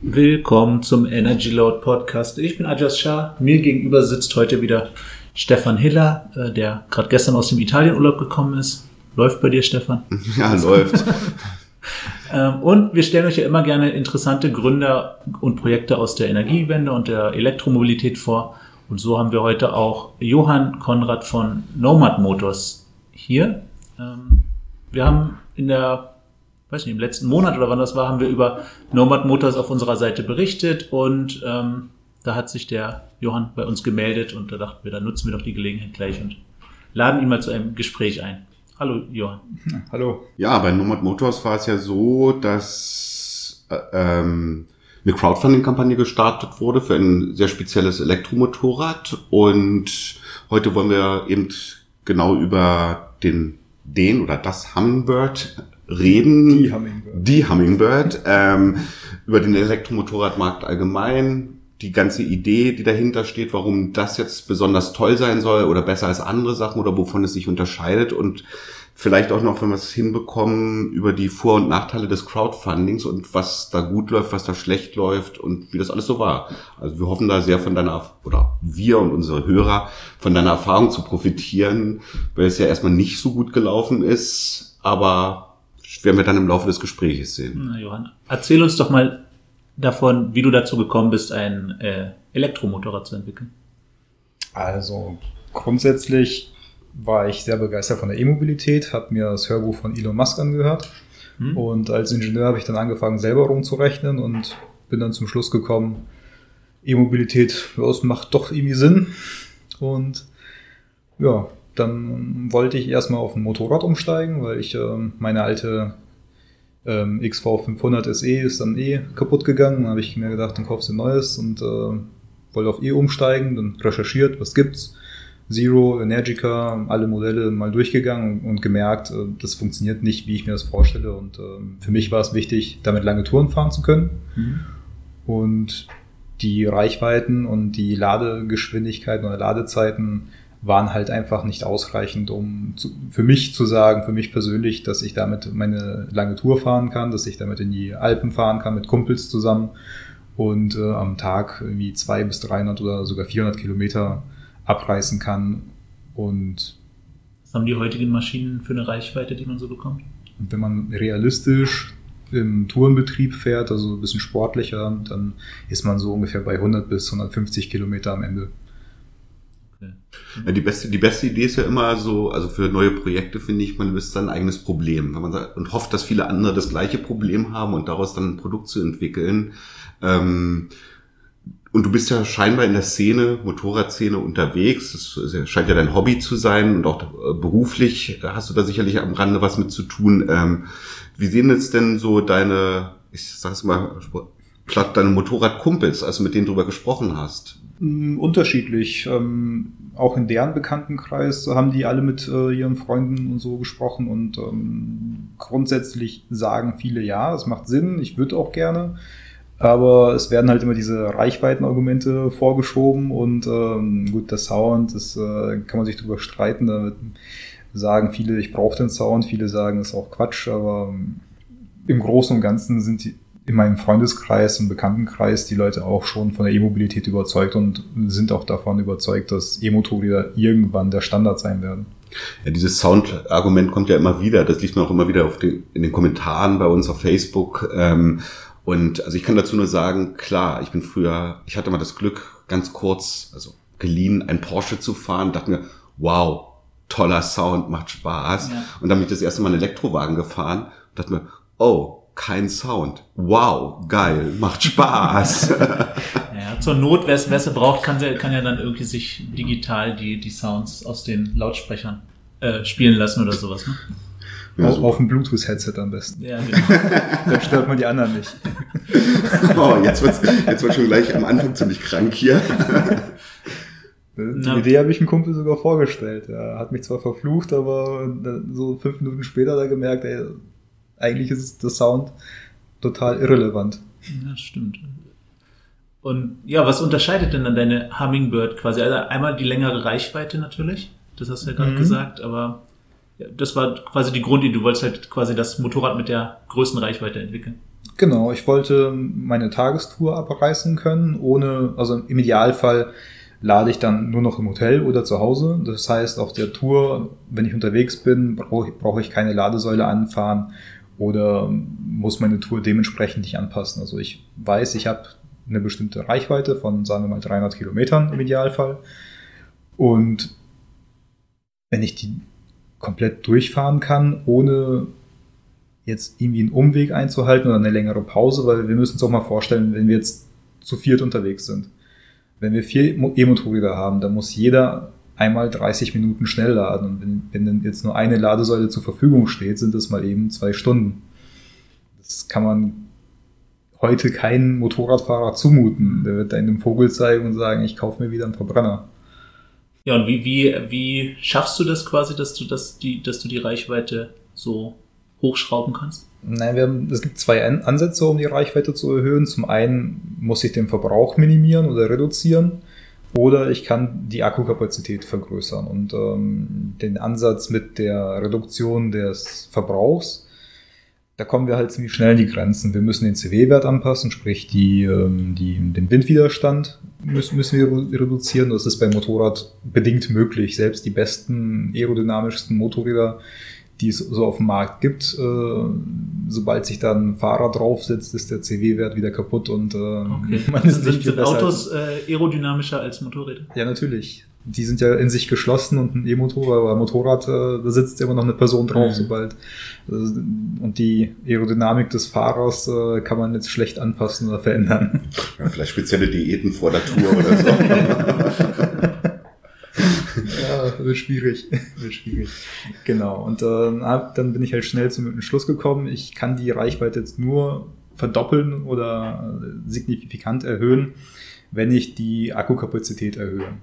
Willkommen zum Energy Load Podcast. Ich bin Ajas Shah. Mir gegenüber sitzt heute wieder Stefan Hiller, äh, der gerade gestern aus dem Italienurlaub gekommen ist. Läuft bei dir, Stefan? Ja, läuft. Ähm, und wir stellen euch ja immer gerne interessante Gründer und Projekte aus der Energiewende und der Elektromobilität vor. Und so haben wir heute auch Johann Konrad von Nomad Motors hier. Ähm, wir haben in der, weiß nicht, im letzten Monat oder wann das war, haben wir über Nomad Motors auf unserer Seite berichtet und ähm, da hat sich der Johann bei uns gemeldet und da dachten wir, da nutzen wir doch die Gelegenheit gleich und laden ihn mal zu einem Gespräch ein. Hallo, Johann. Hallo. Ja, bei Nomad Motors war es ja so, dass äh, ähm, eine Crowdfunding-Kampagne gestartet wurde für ein sehr spezielles Elektromotorrad und heute wollen wir eben genau über den, den oder das Hummingbird reden. Die Hummingbird. Die Hummingbird. ähm, über den Elektromotorradmarkt allgemein, die ganze Idee, die dahinter steht, warum das jetzt besonders toll sein soll oder besser als andere Sachen oder wovon es sich unterscheidet und vielleicht auch noch, wenn wir es hinbekommen, über die Vor- und Nachteile des Crowdfundings und was da gut läuft, was da schlecht läuft und wie das alles so war. Also wir hoffen da sehr von deiner, oder wir und unsere Hörer, von deiner Erfahrung zu profitieren, weil es ja erstmal nicht so gut gelaufen ist, aber werden wir dann im Laufe des Gesprächs sehen. Na, Johann, erzähl uns doch mal davon, wie du dazu gekommen bist, ein äh, Elektromotorrad zu entwickeln. Also grundsätzlich war ich sehr begeistert von der E-Mobilität, habe mir das Hörbuch von Elon Musk angehört hm. und als Ingenieur habe ich dann angefangen, selber rumzurechnen und bin dann zum Schluss gekommen, E-Mobilität, das macht doch irgendwie Sinn und ja, dann wollte ich erstmal auf ein Motorrad umsteigen, weil ich äh, meine alte ähm, XV500 SE ist dann eh kaputt gegangen. Dann habe ich mir gedacht, dann kaufst du ein neues und äh, wollte auf E umsteigen, dann recherchiert, was gibt's. Zero, Energica, alle Modelle mal durchgegangen und gemerkt, äh, das funktioniert nicht, wie ich mir das vorstelle. Und äh, für mich war es wichtig, damit lange Touren fahren zu können. Mhm. Und die Reichweiten und die Ladegeschwindigkeiten oder Ladezeiten waren halt einfach nicht ausreichend, um zu, für mich zu sagen, für mich persönlich, dass ich damit meine lange Tour fahren kann, dass ich damit in die Alpen fahren kann mit Kumpels zusammen und äh, am Tag irgendwie zwei bis 300 oder sogar 400 Kilometer abreißen kann. Und was haben die heutigen Maschinen für eine Reichweite, die man so bekommt? Und wenn man realistisch im Tourenbetrieb fährt, also ein bisschen sportlicher, dann ist man so ungefähr bei 100 bis 150 Kilometer am Ende. Ja, die beste, die beste Idee ist ja immer so, also für neue Projekte finde ich, man löst sein eigenes Problem. Wenn man sagt, und hofft, dass viele andere das gleiche Problem haben und daraus dann ein Produkt zu entwickeln. Ähm, und du bist ja scheinbar in der Szene, Motorradszene unterwegs. Das scheint ja dein Hobby zu sein und auch äh, beruflich hast du da sicherlich am Rande was mit zu tun. Ähm, wie sehen jetzt denn so deine, ich sag's mal, platt deine Motorradkumpels, also mit denen drüber gesprochen hast? Mm, unterschiedlich. Ähm, auch in deren Bekanntenkreis haben die alle mit äh, ihren Freunden und so gesprochen und ähm, grundsätzlich sagen viele ja, es macht Sinn, ich würde auch gerne. Aber es werden halt immer diese Reichweitenargumente vorgeschoben und ähm, gut, der Sound, das äh, kann man sich drüber streiten. Da sagen viele, ich brauche den Sound, viele sagen, das ist auch Quatsch, aber ähm, im Großen und Ganzen sind die, in meinem Freundeskreis und Bekanntenkreis die Leute auch schon von der E-Mobilität überzeugt und sind auch davon überzeugt, dass E-Motorräder irgendwann der Standard sein werden. Ja, dieses Sound-Argument kommt ja immer wieder. Das liest man auch immer wieder auf den, in den Kommentaren bei uns auf Facebook. Ähm, und also ich kann dazu nur sagen, klar, ich bin früher, ich hatte mal das Glück, ganz kurz, also geliehen, ein Porsche zu fahren, dachte mir, wow, toller Sound, macht Spaß. Ja. Und dann bin ich das erste Mal einen Elektrowagen gefahren, dachte mir, oh, kein Sound. Wow, geil, macht Spaß. ja, zur Not, wer es braucht, kann, kann ja dann irgendwie sich digital die, die Sounds aus den Lautsprechern äh, spielen lassen oder sowas. Ne? Ja, auf, auf dem Bluetooth-Headset am besten. Ja, genau. Dann stört man die anderen nicht. oh, jetzt wird jetzt wird's schon gleich am Anfang ziemlich krank hier. Die Na. Idee habe ich einem Kumpel sogar vorgestellt. Er hat mich zwar verflucht, aber so fünf Minuten später hat er gemerkt, ey, eigentlich ist der Sound total irrelevant. Ja, stimmt. Und ja, was unterscheidet denn dann deine Hummingbird quasi? Also einmal die längere Reichweite natürlich, das hast du ja gerade mhm. gesagt, aber das war quasi die Grundidee. Du wolltest halt quasi das Motorrad mit der größten Reichweite entwickeln. Genau, ich wollte meine Tagestour abreißen können, ohne, also im Idealfall lade ich dann nur noch im Hotel oder zu Hause. Das heißt, auf der Tour, wenn ich unterwegs bin, brauche brauch ich keine Ladesäule anfahren oder muss meine Tour dementsprechend nicht anpassen. Also ich weiß, ich habe eine bestimmte Reichweite von, sagen wir mal, 300 Kilometern im Idealfall. Und wenn ich die komplett durchfahren kann, ohne jetzt irgendwie einen Umweg einzuhalten oder eine längere Pause, weil wir müssen uns auch mal vorstellen, wenn wir jetzt zu viert unterwegs sind. Wenn wir vier E-Motorräder haben, dann muss jeder einmal 30 Minuten schnell laden. Und wenn, wenn dann jetzt nur eine Ladesäule zur Verfügung steht, sind das mal eben zwei Stunden. Das kann man heute keinen Motorradfahrer zumuten. Der wird einem Vogel zeigen und sagen, ich kaufe mir wieder einen Verbrenner. Ja, und wie, wie, wie schaffst du das quasi, dass du das, die, dass du die Reichweite so hochschrauben kannst? Nein, wir haben, es gibt zwei Ansätze, um die Reichweite zu erhöhen. Zum einen muss ich den Verbrauch minimieren oder reduzieren. Oder ich kann die Akkukapazität vergrößern. Und ähm, den Ansatz mit der Reduktion des Verbrauchs, da kommen wir halt ziemlich schnell in die Grenzen. Wir müssen den CW-Wert anpassen, sprich die, ähm, die, den Windwiderstand müssen, müssen wir reduzieren. Das ist beim Motorrad bedingt möglich. Selbst die besten aerodynamischsten Motorräder die es so auf dem Markt gibt. Äh, sobald sich dann ein Fahrer draufsetzt, ist der CW-Wert wieder kaputt und äh, okay. man ist sind, nicht sind Autos äh, aerodynamischer als Motorräder? Ja, natürlich. Die sind ja in sich geschlossen und ein E-Motor, aber Motorrad, äh, da sitzt immer noch eine Person drauf, mhm. sobald. Äh, und die Aerodynamik des Fahrers äh, kann man jetzt schlecht anpassen oder verändern. Ja, vielleicht spezielle Diäten vor der Tour oder so. wird schwierig. wird schwierig. Genau. Und äh, dann bin ich halt schnell zum Schluss gekommen, ich kann die Reichweite jetzt nur verdoppeln oder signifikant erhöhen, wenn ich die Akkukapazität erhöhe.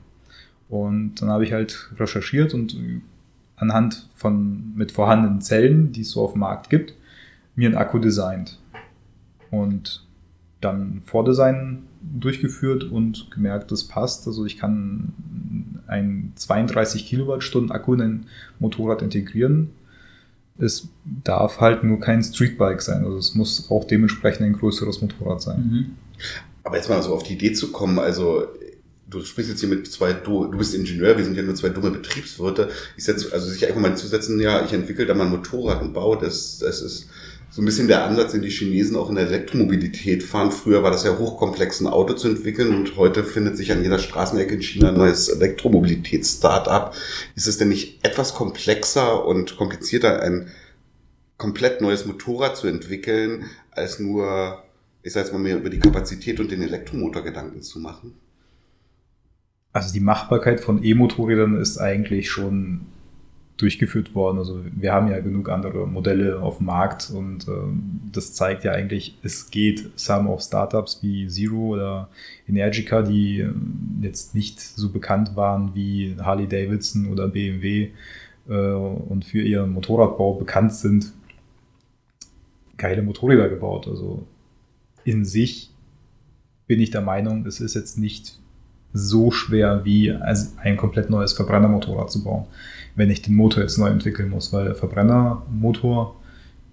Und dann habe ich halt recherchiert und anhand von mit vorhandenen Zellen, die es so auf dem Markt gibt, mir einen Akku designt. Und dann Vordesign durchgeführt und gemerkt, das passt. Also ich kann ein 32 Kilowattstunden Akku in ein Motorrad integrieren. Es darf halt nur kein Streetbike sein. Also es muss auch dementsprechend ein größeres Motorrad sein. Mhm. Aber jetzt mal so auf die Idee zu kommen, also du sprichst jetzt hier mit zwei, du, du bist Ingenieur, wir sind ja nur zwei dumme Betriebswirte. Ich setze, also sich einfach mal zusetzen, ja, ich entwickle da mal ein Motorrad und baue das, das ist, so ein bisschen der Ansatz, den die Chinesen auch in der Elektromobilität fahren. Früher war das ja hochkomplex, ein Auto zu entwickeln und heute findet sich an jeder Straßenecke in China ein neues Elektromobilitäts-Startup. Ist es denn nicht etwas komplexer und komplizierter, ein komplett neues Motorrad zu entwickeln, als nur, ich sag jetzt mal, mehr über die Kapazität und den Elektromotor Gedanken zu machen? Also die Machbarkeit von E-Motorrädern ist eigentlich schon durchgeführt worden. Also wir haben ja genug andere Modelle auf dem Markt und ähm, das zeigt ja eigentlich, es geht. Es haben auch Startups wie Zero oder Energica, die äh, jetzt nicht so bekannt waren wie Harley Davidson oder BMW äh, und für ihren Motorradbau bekannt sind, geile Motorräder gebaut. Also in sich bin ich der Meinung, es ist jetzt nicht so schwer wie ein komplett neues Verbrennermotorrad zu bauen wenn ich den Motor jetzt neu entwickeln muss, weil der Verbrennermotor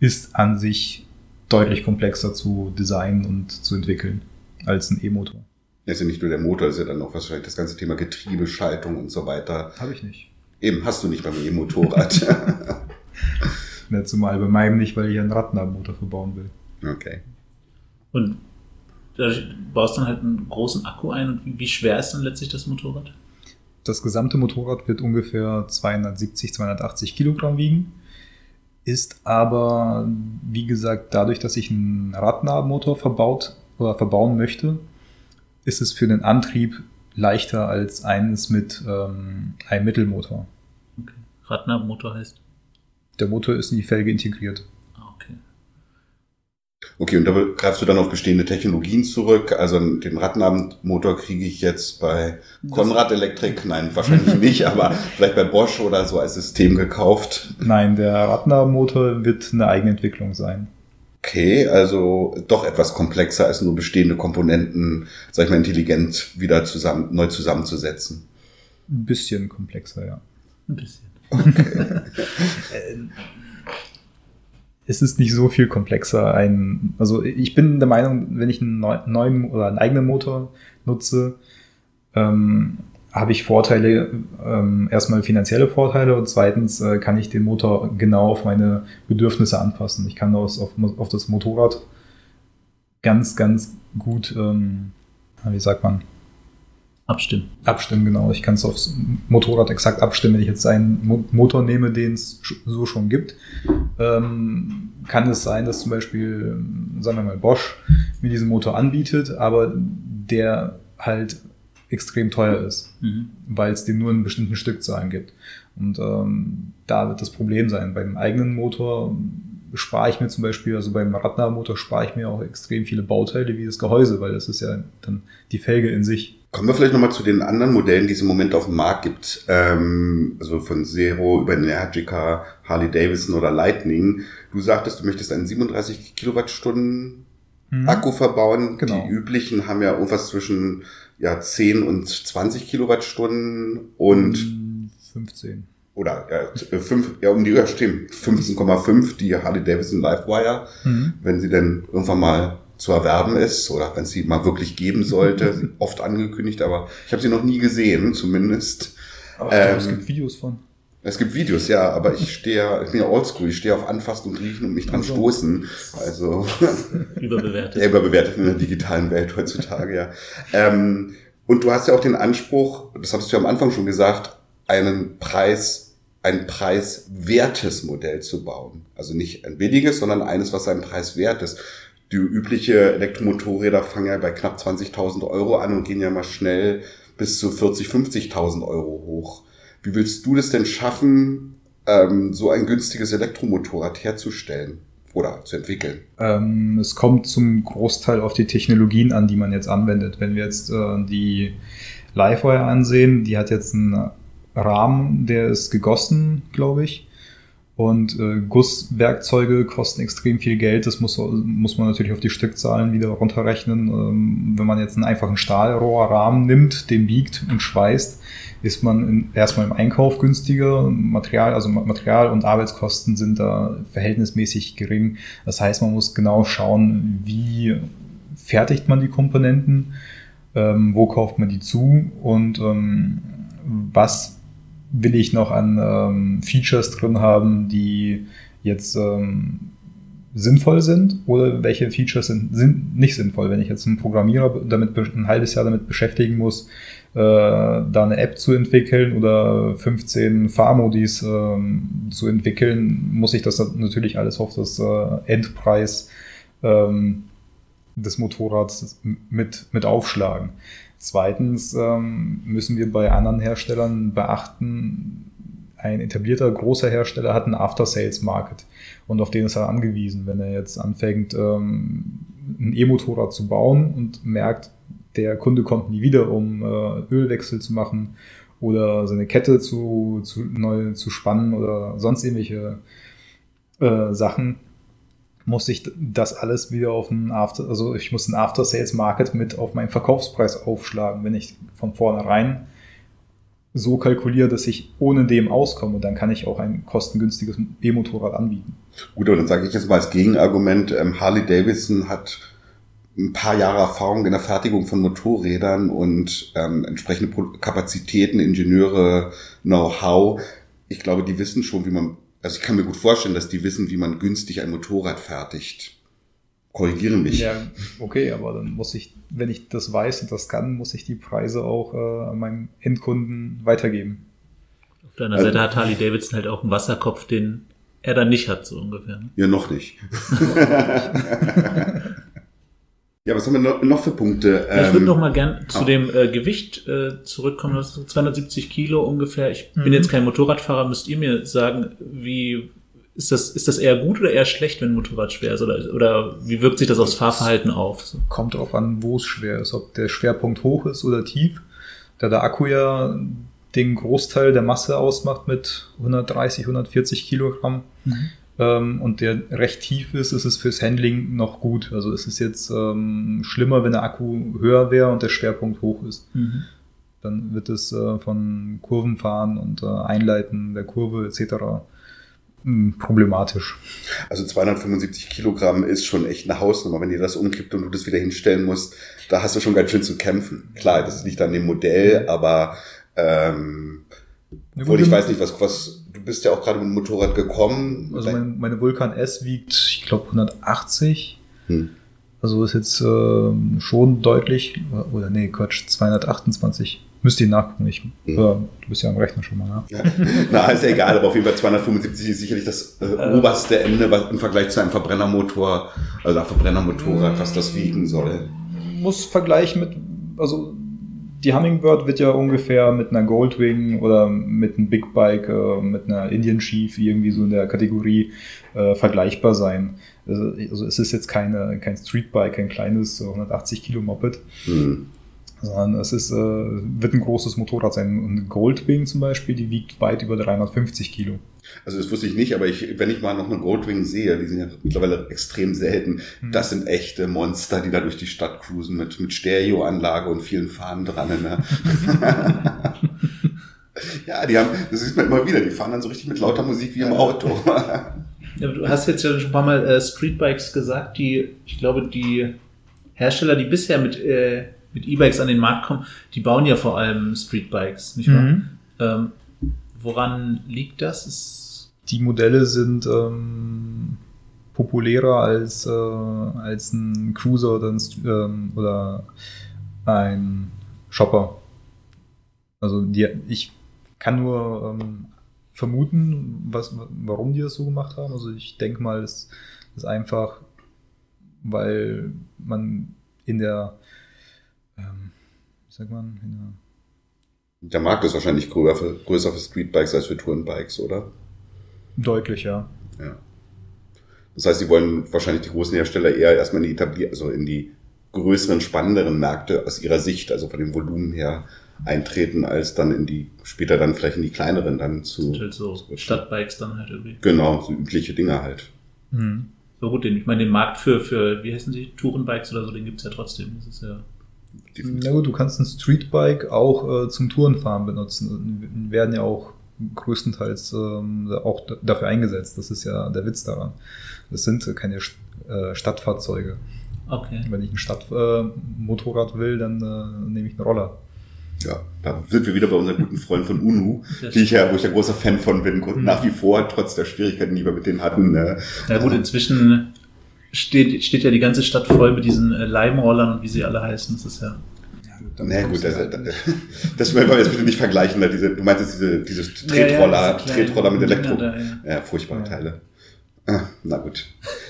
ist an sich deutlich komplexer zu designen und zu entwickeln als ein E-Motor. ist ja nicht nur der Motor, ist ja dann auch wahrscheinlich das ganze Thema Getriebe, Schaltung und so weiter. Habe ich nicht. Eben, hast du nicht beim E-Motorrad. ja, zumal bei meinem nicht, weil ich einen Radnabenmotor verbauen will. Okay. Und da baust dann halt einen großen Akku ein und wie schwer ist dann letztlich das Motorrad? Das gesamte Motorrad wird ungefähr 270, 280 Kilogramm wiegen, ist aber, wie gesagt, dadurch, dass ich einen Radnabenmotor verbaut oder verbauen möchte, ist es für den Antrieb leichter als eines mit ähm, einem Mittelmotor. Okay. Radnabenmotor heißt? Der Motor ist in die Felge integriert. Okay, und da greifst du dann auf bestehende Technologien zurück. Also den Radnabenmotor kriege ich jetzt bei Konrad Elektrik, nein, wahrscheinlich nicht, aber vielleicht bei Bosch oder so als System gekauft. Nein, der Radnabenmotor wird eine Eigenentwicklung sein. Okay, also doch etwas komplexer als nur bestehende Komponenten, sag ich mal, intelligent wieder zusammen, neu zusammenzusetzen. Ein bisschen komplexer, ja. Ein bisschen. Okay. es ist nicht so viel komplexer. Ein, also ich bin der Meinung, wenn ich einen neuen oder einen eigenen Motor nutze, ähm, habe ich Vorteile, ähm, erstmal finanzielle Vorteile und zweitens äh, kann ich den Motor genau auf meine Bedürfnisse anpassen. Ich kann das auf, auf das Motorrad ganz, ganz gut, ähm, wie sagt man? Abstimmen. Abstimmen, genau. Ich kann es aufs Motorrad exakt abstimmen. Wenn ich jetzt einen Mo Motor nehme, den es so schon gibt, ähm, kann es sein, dass zum Beispiel, sagen wir mal, Bosch mir diesen Motor anbietet, aber der halt extrem teuer ist, mhm. weil es den nur in bestimmten Stückzahlen gibt. Und ähm, da wird das Problem sein. Beim eigenen Motor spare ich mir zum Beispiel, also beim Radler-Motor spare ich mir auch extrem viele Bauteile wie das Gehäuse, weil das ist ja dann die Felge in sich. Kommen wir vielleicht nochmal zu den anderen Modellen, die es im Moment auf dem Markt gibt. Ähm, also von Zero über Energica, Harley Davidson oder Lightning. Du sagtest, du möchtest einen 37 Kilowattstunden mhm. Akku verbauen. Genau. Die üblichen haben ja irgendwas zwischen ja, 10 und 20 Kilowattstunden und 15. Oder ja, 5, ja, um die ja, stimmt, 15,5 die Harley Davidson Livewire, mhm. wenn sie denn irgendwann mal zu erwerben ist oder wenn sie mal wirklich geben sollte, oft angekündigt, aber ich habe sie noch nie gesehen, zumindest. Aber ähm, es gibt Videos von. Es gibt Videos, ja, aber ich stehe, ich bin ja oldschool, ich stehe auf Anfassen und Riechen und mich dran also. stoßen. Also überbewertet. Ja, überbewertet in der digitalen Welt heutzutage, ja. Ähm, und du hast ja auch den Anspruch, das hattest du ja am Anfang schon gesagt, einen Preis, ein preiswertes Modell zu bauen. Also nicht ein billiges, sondern eines, was seinen Preis wert ist. Die übliche Elektromotorräder fangen ja bei knapp 20.000 Euro an und gehen ja mal schnell bis zu 40, 50.000 Euro hoch. Wie willst du das denn schaffen, ähm, so ein günstiges Elektromotorrad herzustellen oder zu entwickeln? Ähm, es kommt zum Großteil auf die Technologien an, die man jetzt anwendet. Wenn wir jetzt äh, die Livewire ansehen, die hat jetzt einen Rahmen, der ist gegossen, glaube ich. Und äh, Gusswerkzeuge kosten extrem viel Geld. Das muss, muss man natürlich auf die Stückzahlen wieder runterrechnen. Ähm, wenn man jetzt einen einfachen Stahlrohrrahmen nimmt, den biegt und schweißt, ist man in, erstmal im Einkauf günstiger. Material, also Material und Arbeitskosten sind da verhältnismäßig gering. Das heißt, man muss genau schauen, wie fertigt man die Komponenten, ähm, wo kauft man die zu und ähm, was will ich noch an ähm, Features drin haben, die jetzt ähm, sinnvoll sind oder welche Features sind, sind nicht sinnvoll. Wenn ich jetzt einen Programmierer damit ein halbes Jahr damit beschäftigen muss, äh, da eine App zu entwickeln oder 15 Fahrmodis äh, zu entwickeln, muss ich das natürlich alles auf das äh, Endpreis ähm, des Motorrads mit, mit aufschlagen. Zweitens ähm, müssen wir bei anderen Herstellern beachten, ein etablierter großer Hersteller hat einen After-Sales-Market und auf den ist er angewiesen. Wenn er jetzt anfängt, ähm, ein E-Motorrad zu bauen und merkt, der Kunde kommt nie wieder, um äh, Ölwechsel zu machen oder seine Kette zu, zu neu zu spannen oder sonst irgendwelche äh, Sachen, muss ich das alles wieder auf einen After, also ich muss einen After Sales Market mit auf meinen Verkaufspreis aufschlagen, wenn ich von vornherein so kalkuliere, dass ich ohne dem auskomme, dann kann ich auch ein kostengünstiges E-Motorrad anbieten. Gut, aber dann sage ich jetzt mal als Gegenargument, ähm, Harley Davidson hat ein paar Jahre Erfahrung in der Fertigung von Motorrädern und ähm, entsprechende Kapazitäten, Ingenieure, Know-how. Ich glaube, die wissen schon, wie man, also ich kann mir gut vorstellen, dass die wissen, wie man günstig ein Motorrad fertigt. Korrigiere mich. Ja, okay, aber dann muss ich, wenn ich das weiß und das kann, muss ich die Preise auch äh, an meinen Endkunden weitergeben. Auf deiner also, Seite hat Harley Davidson halt auch einen Wasserkopf, den er dann nicht hat, so ungefähr. Ne? Ja, noch nicht. Ja, was haben wir noch, für Punkte? ich würde ähm, noch mal gern zu oh. dem äh, Gewicht äh, zurückkommen. Das ist 270 Kilo ungefähr. Ich mhm. bin jetzt kein Motorradfahrer. Müsst ihr mir sagen, wie ist das, ist das eher gut oder eher schlecht, wenn ein Motorrad schwer ist? Oder, oder wie wirkt sich das aufs Fahrverhalten auf? So? Kommt darauf an, wo es schwer ist. Ob der Schwerpunkt hoch ist oder tief. Da der Akku ja den Großteil der Masse ausmacht mit 130, 140 Kilogramm. Mhm und der recht tief ist, ist es fürs Handling noch gut. Also es ist jetzt ähm, schlimmer, wenn der Akku höher wäre und der Schwerpunkt hoch ist. Mhm. Dann wird es äh, von Kurvenfahren und äh, Einleiten der Kurve etc. hm, problematisch. Also 275 Kilogramm ist schon echt eine Hausnummer. Wenn ihr das umkippt und du das wieder hinstellen musst, da hast du schon ganz schön zu kämpfen. Klar, das liegt an dem Modell, aber ähm, Ja, obwohl gut, ich weiß nicht, was, was, du bist ja auch gerade mit dem Motorrad gekommen. Also mein, meine Vulkan S wiegt, ich glaube, 180. Hm. Also ist jetzt ähm, schon deutlich, oder nee, Quatsch, 228. Müsst ihr nachgucken. Ich, Hm. äh, du bist ja am Rechner schon mal, ne? Ja. Na, ist ja egal, aber auf jeden Fall 275 ist sicherlich das äh, oberste Ende was im Vergleich zu einem Verbrennermotor, also einem Verbrennermotorrad, was das wiegen soll. Muss vergleichen mit, also die Hummingbird wird ja ungefähr mit einer Goldwing oder mit einem Big Bike, äh, mit einer Indian Chief irgendwie so in der Kategorie äh, vergleichbar sein. Also, also es ist jetzt keine, kein Streetbike, kein kleines äh, 180 Kilo Moped, Hm. sondern es ist, äh, wird ein großes Motorrad sein. Und eine Goldwing zum Beispiel, die wiegt weit über 350 Kilo. Also das wusste ich nicht, aber ich, wenn ich mal noch eine Goldwing sehe, die sind ja mittlerweile extrem selten, Hm. das sind echte Monster, die da durch die Stadt cruisen mit, mit Stereoanlage und vielen Fahnen dran. Ne? ja, die haben, das sieht man immer wieder, die fahren dann so richtig mit lauter Musik wie im Auto. Ja, du hast jetzt ja schon ein paar Mal äh, Streetbikes gesagt, die, ich glaube, die Hersteller, die bisher mit, äh, mit E-Bikes an den Markt kommen, die bauen ja vor allem Streetbikes, nicht wahr? Mhm. Ähm, woran liegt das? Ist, Die Modelle sind ähm, populärer als, äh, als ein Cruiser oder ein, ähm, oder ein Shopper. Also die, ich kann nur ähm, vermuten, was, warum die das so gemacht haben. Also ich denke mal, es ist einfach, weil man in der, ähm, wie sagt man, in der Der Markt ist wahrscheinlich größer für, größer für Streetbikes als für Tourenbikes, oder? Deutlich, ja. Ja. Das heißt, sie wollen wahrscheinlich die großen Hersteller eher erstmal in die etablier also in die größeren, spannenderen Märkte aus ihrer Sicht, also von dem Volumen her, eintreten, als dann in die, später dann vielleicht in die kleineren dann zu. halt so Stadtbikes dann halt irgendwie. Genau, so übliche Dinge halt. Mhm. So gut, den, ich meine, den Markt für, für, wie heißen sie, Tourenbikes oder so, den gibt's ja trotzdem. Das ist ja. Na gut, du kannst ein Streetbike auch äh, zum Tourenfahren benutzen. Werden ja auch größtenteils ähm, auch dafür eingesetzt. Das ist ja der Witz daran. Das sind äh, keine St- äh, Stadtfahrzeuge. Okay. Wenn ich ein Stadtmotorrad äh, will, dann äh, nehme ich einen Roller. Ja, da sind wir wieder bei unserem guten Freund von UNU, die ich ja, wo ich ja großer Fan von bin, nach wie vor, trotz der Schwierigkeiten, die wir mit denen hatten. Ne? Ja gut, inzwischen steht, steht ja die ganze Stadt voll mit diesen äh, Leimrollern und wie sie alle heißen. Das ist ja. Nee, gut, das, das, das wollen wir jetzt bitte nicht vergleichen. Da diese, du meintest diese, diese Ja, ja, Tretroller, diese Tretroller mit Elektro. Da, ja. Ja, furchtbare Ja. Teile. Ah, na gut.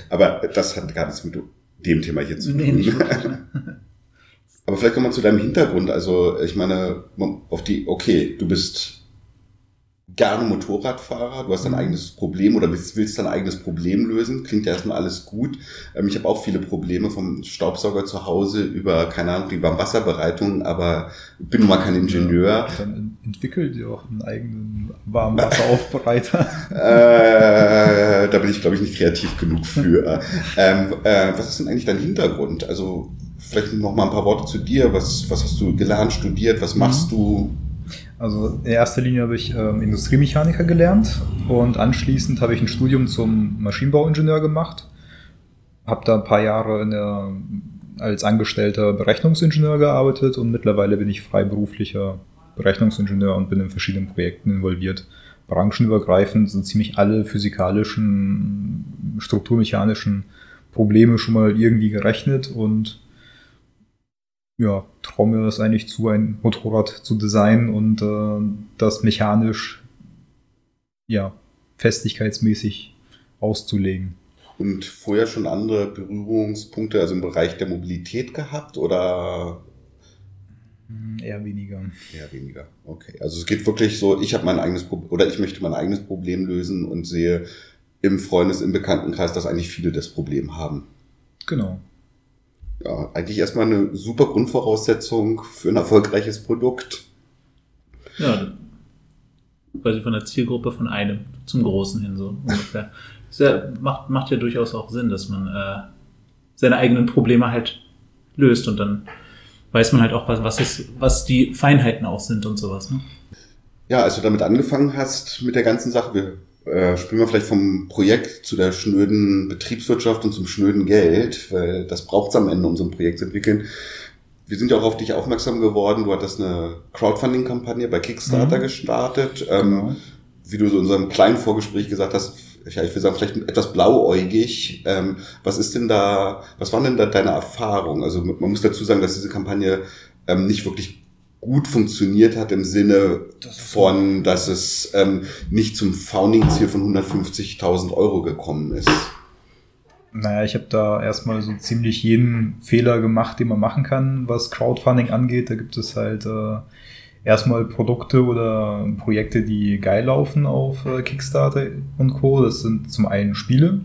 Aber das hat gar nichts mit dem Thema hier zu tun. Nee, nicht wirklich. Aber vielleicht kommen wir zu deinem Hintergrund. Also, ich meine, auf die, okay, du bist gerne Motorradfahrer, du hast dein eigenes Problem oder willst, willst dein eigenes Problem lösen. Klingt ja erstmal alles gut. Ähm, ich habe auch viele Probleme vom Staubsauger zu Hause über, keine Ahnung, die Warmwasserbereitung, aber bin nun mal kein Ingenieur. Dann entwickelt ihr auch einen eigenen Warmwasseraufbereiter. äh, da bin ich, glaube ich, nicht kreativ genug für. ähm, äh, was ist denn eigentlich dein Hintergrund? Also vielleicht noch mal ein paar Worte zu dir. Was, was hast du gelernt, studiert? Was machst du? Also in erster Linie habe ich ähm, Industriemechaniker gelernt und anschließend habe ich ein Studium zum Maschinenbauingenieur gemacht. Habe da ein paar Jahre der, als angestellter Berechnungsingenieur gearbeitet und mittlerweile bin ich freiberuflicher Berechnungsingenieur und bin in verschiedenen Projekten involviert. Branchenübergreifend sind ziemlich alle physikalischen, strukturmechanischen Probleme schon mal irgendwie gerechnet und ja, traue mir das eigentlich zu, ein Motorrad zu designen und äh, das mechanisch, ja, festigkeitsmäßig auszulegen. Und vorher schon andere Berührungspunkte, also im Bereich der Mobilität gehabt oder Hm, Eher weniger. eher weniger? Okay, also es geht wirklich so, ich habe mein eigenes Problem oder ich möchte mein eigenes Problem lösen und sehe im Freundes-, im Bekanntenkreis, dass eigentlich viele das Problem haben. Genau. Ja, eigentlich erstmal eine super Grundvoraussetzung für ein erfolgreiches Produkt. Ja, quasi von der Zielgruppe von einem zum Großen hin, so ungefähr. Das ja, macht, macht ja durchaus auch Sinn, dass man äh, seine eigenen Probleme halt löst und dann weiß man halt auch, was, was, ist, was die Feinheiten auch sind und sowas. Ne? Ja, als du damit angefangen hast mit der ganzen Sache, wir äh, springen wir vielleicht vom Projekt zu der schnöden Betriebswirtschaft und zum schnöden Geld, weil das braucht es am Ende, um so ein Projekt zu entwickeln. Wir sind ja auch auf dich aufmerksam geworden. Du hattest eine Crowdfunding-Kampagne bei Kickstarter mhm. gestartet. Ähm, genau. Wie du so in unserem kleinen Vorgespräch gesagt hast, ja, ich will sagen, vielleicht etwas blauäugig. Ähm, was ist denn da, was waren denn da deine Erfahrungen? Also man muss dazu sagen, dass diese Kampagne ähm, nicht wirklich gut funktioniert hat im Sinne von, dass es ähm, nicht zum Founding-Ziel von 150.000 Euro gekommen ist. Naja, ich habe da erstmal so ziemlich jeden Fehler gemacht, den man machen kann, was Crowdfunding angeht. Da gibt es halt äh, erstmal Produkte oder Projekte, die geil laufen auf äh, Kickstarter und Co. Das sind zum einen Spiele.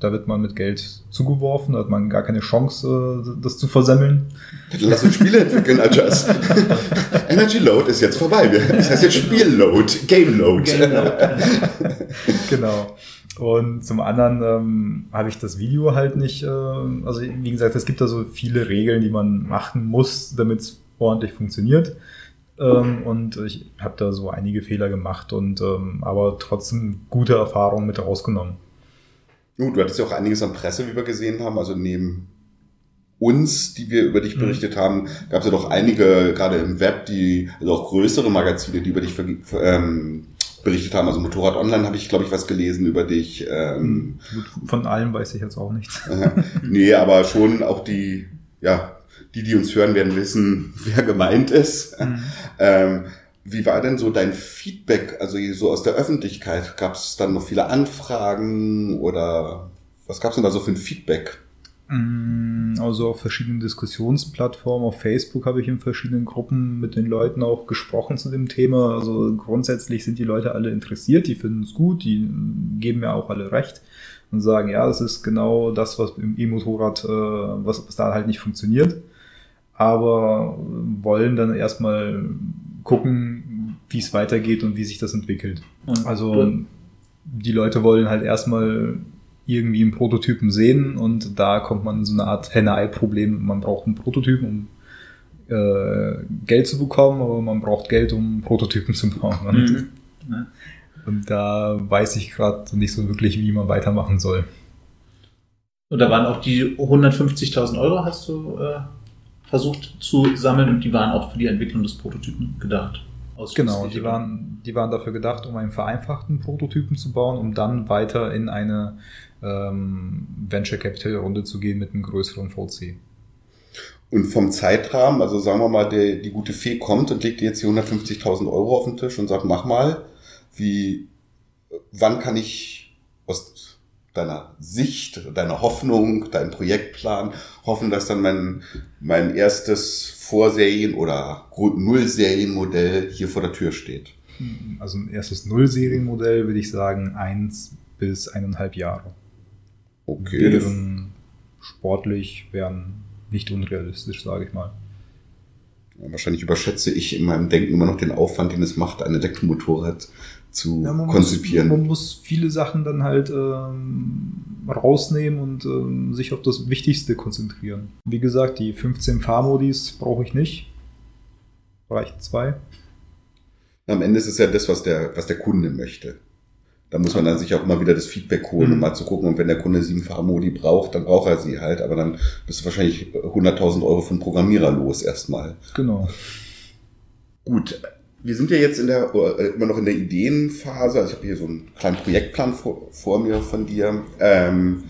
Da wird man mit Geld zugeworfen, da hat man gar keine Chance, das zu versemmeln. Bitte lass uns Spiele entwickeln, Adjust. Energy Load ist jetzt vorbei. Das heißt jetzt Spielload, Game Load. Game Load. genau. Und zum anderen ähm, habe ich das Video halt nicht, äh, also wie gesagt, es gibt da so viele Regeln, die man machen muss, damit es ordentlich funktioniert. Ähm, und ich habe da so einige Fehler gemacht und ähm, aber trotzdem gute Erfahrungen mit rausgenommen. Gut, du hattest ja auch einiges an Presse, wie wir gesehen haben. Also neben uns, die wir über dich mhm. berichtet mhm. haben, gab es ja doch einige, gerade im Web, die, also auch größere Magazine, die über dich ähm, berichtet haben. Also Motorrad Online habe ich, glaube ich, was gelesen über dich. Ähm. Von allem weiß ich jetzt auch nichts. nee, aber schon auch die, ja, die, die uns hören, werden wissen, wer gemeint ist. Mhm. Ähm, wie war denn so dein Feedback, also so aus der Öffentlichkeit? Gab es dann noch viele Anfragen oder was gab es denn da so für ein Feedback? Mm, also auf verschiedenen Diskussionsplattformen, auf Facebook habe ich in verschiedenen Gruppen mit den Leuten auch gesprochen zu dem Thema. Also grundsätzlich sind die Leute alle interessiert, die finden es gut, die geben mir auch alle recht und sagen, ja, das ist genau das, was im E-Motorrad, äh, was, was da halt nicht funktioniert aber wollen dann erstmal gucken, wie es weitergeht und wie sich das entwickelt. Und also die Leute wollen halt erstmal irgendwie einen Prototypen sehen und da kommt man in so eine Art Henne-Ei-Problem. Man braucht einen Prototypen, um äh, Geld zu bekommen, aber man braucht Geld, um Prototypen zu bauen. Und, mhm. ja. und da weiß ich gerade nicht so wirklich, wie man weitermachen soll. Und da waren auch die 150.000 Euro, hast du äh, versucht zu sammeln und die waren auch für die Entwicklung des Prototypen gedacht. Genau, die waren, die waren dafür gedacht, um einen vereinfachten Prototypen zu bauen, um dann weiter in eine ähm, Venture Capital Runde zu gehen mit einem größeren VC. Und vom Zeitrahmen, also sagen wir mal, die, die gute Fee kommt und legt dir jetzt die 150.000 Euro auf den Tisch und sagt, mach mal, wie, wann kann ich aus deiner Sicht, deiner Hoffnung, deinem Projektplan hoffen, dass dann mein, mein erstes Vorserien- oder Nullserienmodell hier vor der Tür steht? Also ein erstes Nullserienmodell würde ich sagen eins bis eineinhalb Jahre. Okay. Wären sportlich, wären nicht unrealistisch, sage ich mal. Wahrscheinlich überschätze ich in meinem Denken immer noch den Aufwand, den es macht, ein Elektromotorrad zu ja, man konzipieren. Muss, man muss viele Sachen dann halt ähm, rausnehmen und ähm, sich auf das Wichtigste konzentrieren. Wie gesagt, die 15 Fahrmodis brauche ich nicht. Reicht zwei. Am Ende ist es ja das, was der, was der Kunde möchte. Da muss man dann sich auch immer wieder das Feedback holen, mhm. um mal zu gucken. Und wenn der Kunde sieben Fahrmodi braucht, dann braucht er sie halt. Aber dann bist du wahrscheinlich 100.000 Euro von Programmierer los erstmal. Genau. Gut, wir sind ja jetzt in der, äh, immer noch in der Ideenphase. Also ich habe hier so einen kleinen Projektplan vor, vor mir von dir. Ähm,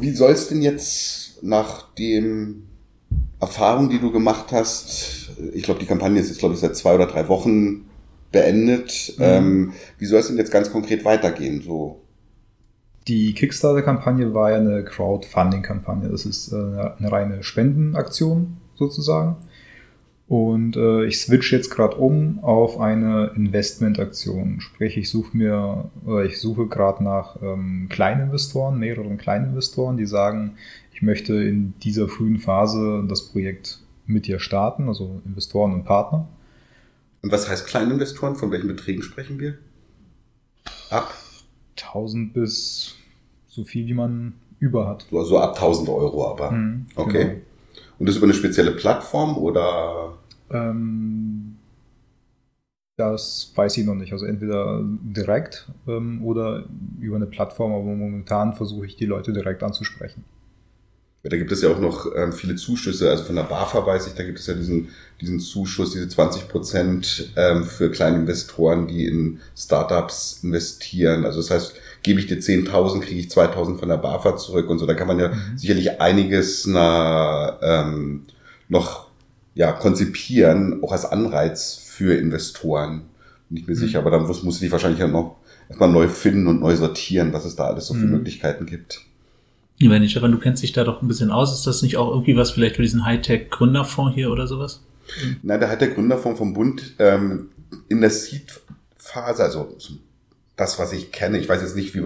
wie soll es denn jetzt nach den Erfahrungen, die du gemacht hast, ich glaube, die Kampagne ist jetzt, glaube ich, seit zwei oder drei Wochen beendet. Mhm. Ähm, wie soll es denn jetzt ganz konkret weitergehen? So die Kickstarter-Kampagne war ja eine Crowdfunding-Kampagne. Das ist äh, eine reine Spendenaktion sozusagen. Und äh, ich switch jetzt gerade um auf eine Investmentaktion. Sprich, ich suche mir, oder ich suche gerade nach ähm, Kleininvestoren, mehreren Kleininvestoren, die sagen, ich möchte in dieser frühen Phase das Projekt mit dir starten, also Investoren und Partner. Und was heißt Kleininvestoren? Von welchen Beträgen sprechen wir? Ab? 1000 bis so viel, wie man über hat. Also ab 1000 Euro aber. Mhm, okay. Genau. Und das über eine spezielle Plattform oder? Ähm, Das weiß ich noch nicht. Also entweder direkt ähm, oder über eine Plattform, aber momentan versuche ich die Leute direkt anzusprechen. Da gibt es ja auch noch ähm, viele Zuschüsse. Also von der BAFA weiß ich, da gibt es ja diesen, diesen Zuschuss, diese 20 Prozent ähm, für kleine Investoren, die in Startups investieren. Also das heißt, gebe ich dir 10.000, kriege ich 2.000 von der BAFA zurück und so. Da kann man ja mhm. sicherlich einiges na, ähm, noch ja, konzipieren, auch als Anreiz für Investoren. Bin ich mir mhm. sicher, aber dann muss, muss ich wahrscheinlich ja noch erstmal neu finden und neu sortieren, was es da alles so für mhm. Möglichkeiten gibt. Ich meine, Stefan, du kennst dich da doch ein bisschen aus. Ist das nicht auch irgendwie was vielleicht für diesen Hightech-Gründerfonds hier oder sowas? Nein, der Hightech-Gründerfonds vom Bund ähm, in der Seed-Phase, also das, was ich kenne, ich weiß jetzt nicht, wie,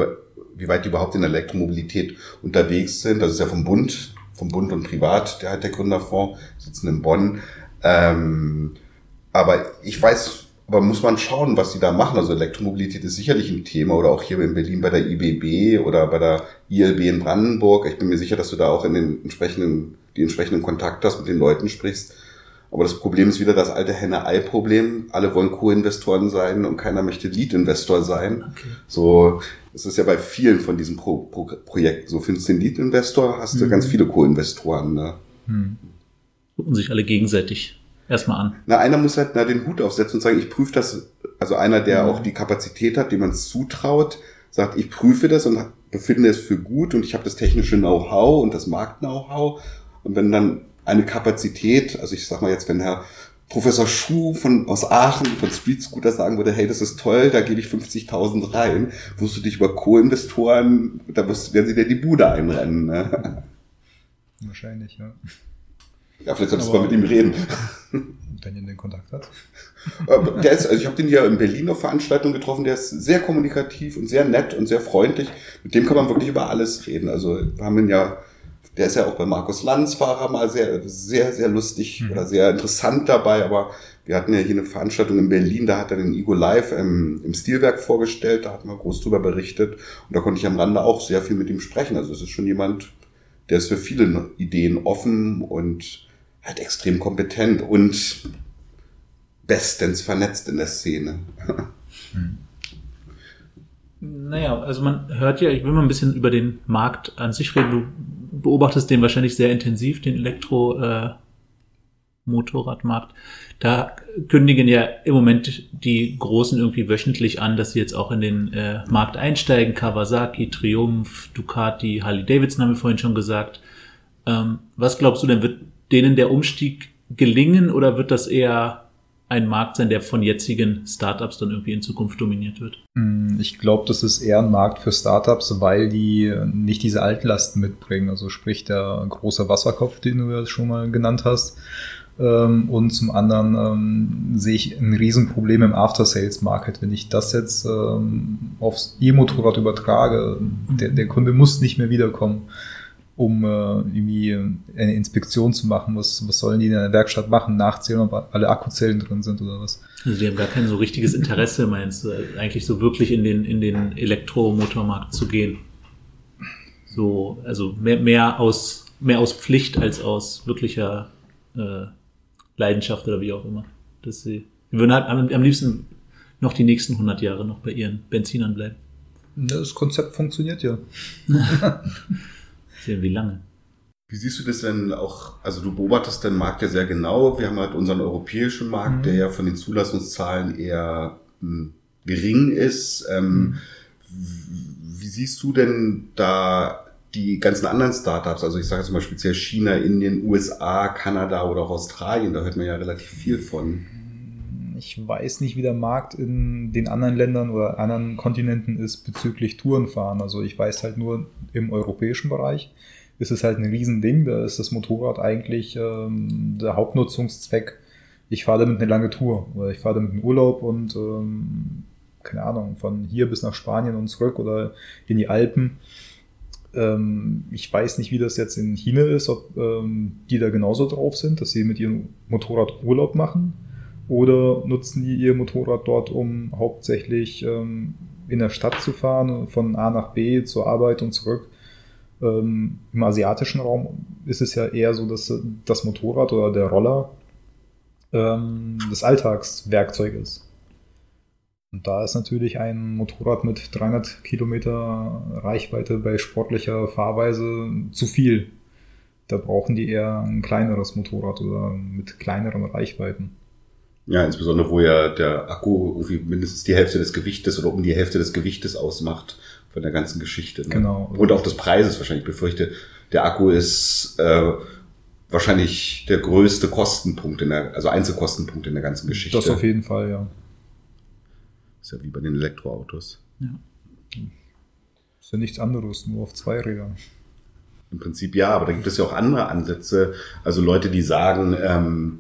wie weit die überhaupt in der Elektromobilität unterwegs sind. Das ist ja vom Bund, vom Bund und Privat, der Hightech-Gründerfonds, sitzen in Bonn. Ähm, aber ich weiß aber muss man schauen, was sie da machen. Also Elektromobilität ist sicherlich ein Thema oder auch hier in Berlin bei der IBB oder bei der ILB in Brandenburg. Ich bin mir sicher, dass du da auch in den entsprechenden, die entsprechenden Kontakte hast, mit den Leuten sprichst. Aber das Problem ist wieder das alte Henne-Ei-Problem. Alle wollen Co-Investoren sein und keiner möchte Lead-Investor sein. Okay. So, es ist ja bei vielen von diesen Pro Pro Projekten so. Findest du den Lead-Investor, hast du mhm. ganz viele Co-Investoren. Ne? Mhm. Gucken sich alle gegenseitig erstmal an. Na, einer muss halt na, den Hut aufsetzen und sagen, ich prüfe das, also einer, der mhm. auch die Kapazität hat, dem man es zutraut, sagt, ich prüfe das und befinde es für gut und ich habe das technische Know-how und das Markt-Know-how. Und wenn dann eine Kapazität, also ich sag mal jetzt, wenn Herr Professor Schuh von, aus Aachen von Street Scooter sagen würde, hey, das ist toll, da gebe ich 50.000 rein, wirst du dich über Co-Investoren, da wirst, werden sie dir die Bude einrennen. Ne? Wahrscheinlich, ja. Ja, vielleicht solltest du mal mit ihm reden. Wenn ihr den Kontakt hat. Der ist, also ich habe den ja in Berlin auf Veranstaltungen getroffen, der ist sehr kommunikativ und sehr nett und sehr freundlich. Mit dem kann man wirklich über alles reden. Also wir haben ihn ja, der ist ja auch bei Markus Lanz Fahrer mal sehr, sehr, sehr lustig mhm. oder sehr interessant dabei, aber wir hatten ja hier eine Veranstaltung in Berlin, da hat er den Ego Live im, im Stilwerk vorgestellt, da hat man groß drüber berichtet und da konnte ich am Rande auch sehr viel mit ihm sprechen. Also es ist schon jemand, der ist für viele Ideen offen und halt extrem kompetent und bestens vernetzt in der Szene. Hm. Naja, also man hört ja, ich will mal ein bisschen über den Markt an sich reden. Du beobachtest den wahrscheinlich sehr intensiv, den Elektro-Motorradmarkt. Äh, da kündigen ja im Moment die Großen irgendwie wöchentlich an, dass sie jetzt auch in den äh, Markt einsteigen. Kawasaki, Triumph, Ducati, Harley Davidson haben wir vorhin schon gesagt. Ähm, was glaubst du denn, wird denen der Umstieg gelingen oder wird das eher ein Markt sein, der von jetzigen Startups dann irgendwie in Zukunft dominiert wird? Hm, ich glaube, das ist eher ein Markt für Startups, weil die nicht diese Altlasten mitbringen. Also sprich der große Wasserkopf, den du ja schon mal genannt hast. Ähm, und zum anderen ähm, sehe ich ein Riesenproblem im After-Sales-Market. Wenn ich das jetzt ähm, aufs E-Motorrad übertrage, der, der Kunde muss nicht mehr wiederkommen um äh, irgendwie eine Inspektion zu machen. Was, was sollen die in der Werkstatt machen? Nachzählen, ob alle Akkuzellen drin sind oder was? Also die haben gar kein so richtiges Interesse, meinst du, eigentlich so wirklich in den, in den Elektromotormarkt zu gehen. So, also mehr, mehr aus, mehr aus Pflicht als aus wirklicher äh, Leidenschaft oder wie auch immer. Dass sie, die würden halt am, am liebsten noch die nächsten 100 Jahre noch bei ihren Benzinern bleiben. Das Konzept funktioniert ja. Wie lange. Wie siehst du das denn auch, also du beobachtest den Markt ja sehr genau. Wir haben halt unseren europäischen Markt, mhm. der ja von den Zulassungszahlen eher mh, hm, gering ist. Ähm, mhm. Wie siehst du denn da die ganzen anderen Startups, also ich sage jetzt mal speziell China, Indien, USA, Kanada oder auch Australien, da hört man ja relativ viel von. Ich weiß nicht, wie der Markt in den anderen Ländern oder anderen Kontinenten ist bezüglich Tourenfahren. Also ich weiß halt nur im europäischen Bereich ist es halt ein Riesending. Da ist das Motorrad eigentlich ähm, der Hauptnutzungszweck. Ich fahre damit eine lange Tour oder ich fahre damit einen Urlaub und ähm, keine Ahnung, von hier bis nach Spanien und zurück oder in die Alpen. Ähm, ich weiß nicht, wie das jetzt in China ist, ob ähm, die da genauso drauf sind, dass sie mit ihrem Motorrad Urlaub machen oder nutzen die ihr Motorrad dort, um hauptsächlich ähm, in der Stadt zu fahren, von A nach B zur Arbeit und zurück? Ähm, Im asiatischen Raum ist es ja eher so, dass das Motorrad oder der Roller ähm, das Alltagswerkzeug ist. Und da ist natürlich ein Motorrad mit 300 Kilometer Reichweite bei sportlicher Fahrweise zu viel. Da brauchen die eher ein kleineres Motorrad oder mit kleineren Reichweiten. Ja, insbesondere wo ja der Akku irgendwie mindestens die Hälfte des Gewichtes oder um die Hälfte des Gewichtes ausmacht von der ganzen Geschichte. Ne? Genau. Und auch des Preises wahrscheinlich. Ich befürchte, der Akku ist äh, wahrscheinlich der größte Kostenpunkt in der, also Einzelkostenpunkt in der ganzen Geschichte. Das auf jeden Fall, ja. Ist ja wie bei den Elektroautos. Ja. Ist ja nichts anderes, nur auf zwei Rädern. Im Prinzip ja, aber da gibt es ja auch andere Ansätze. Also Leute, die sagen, ähm,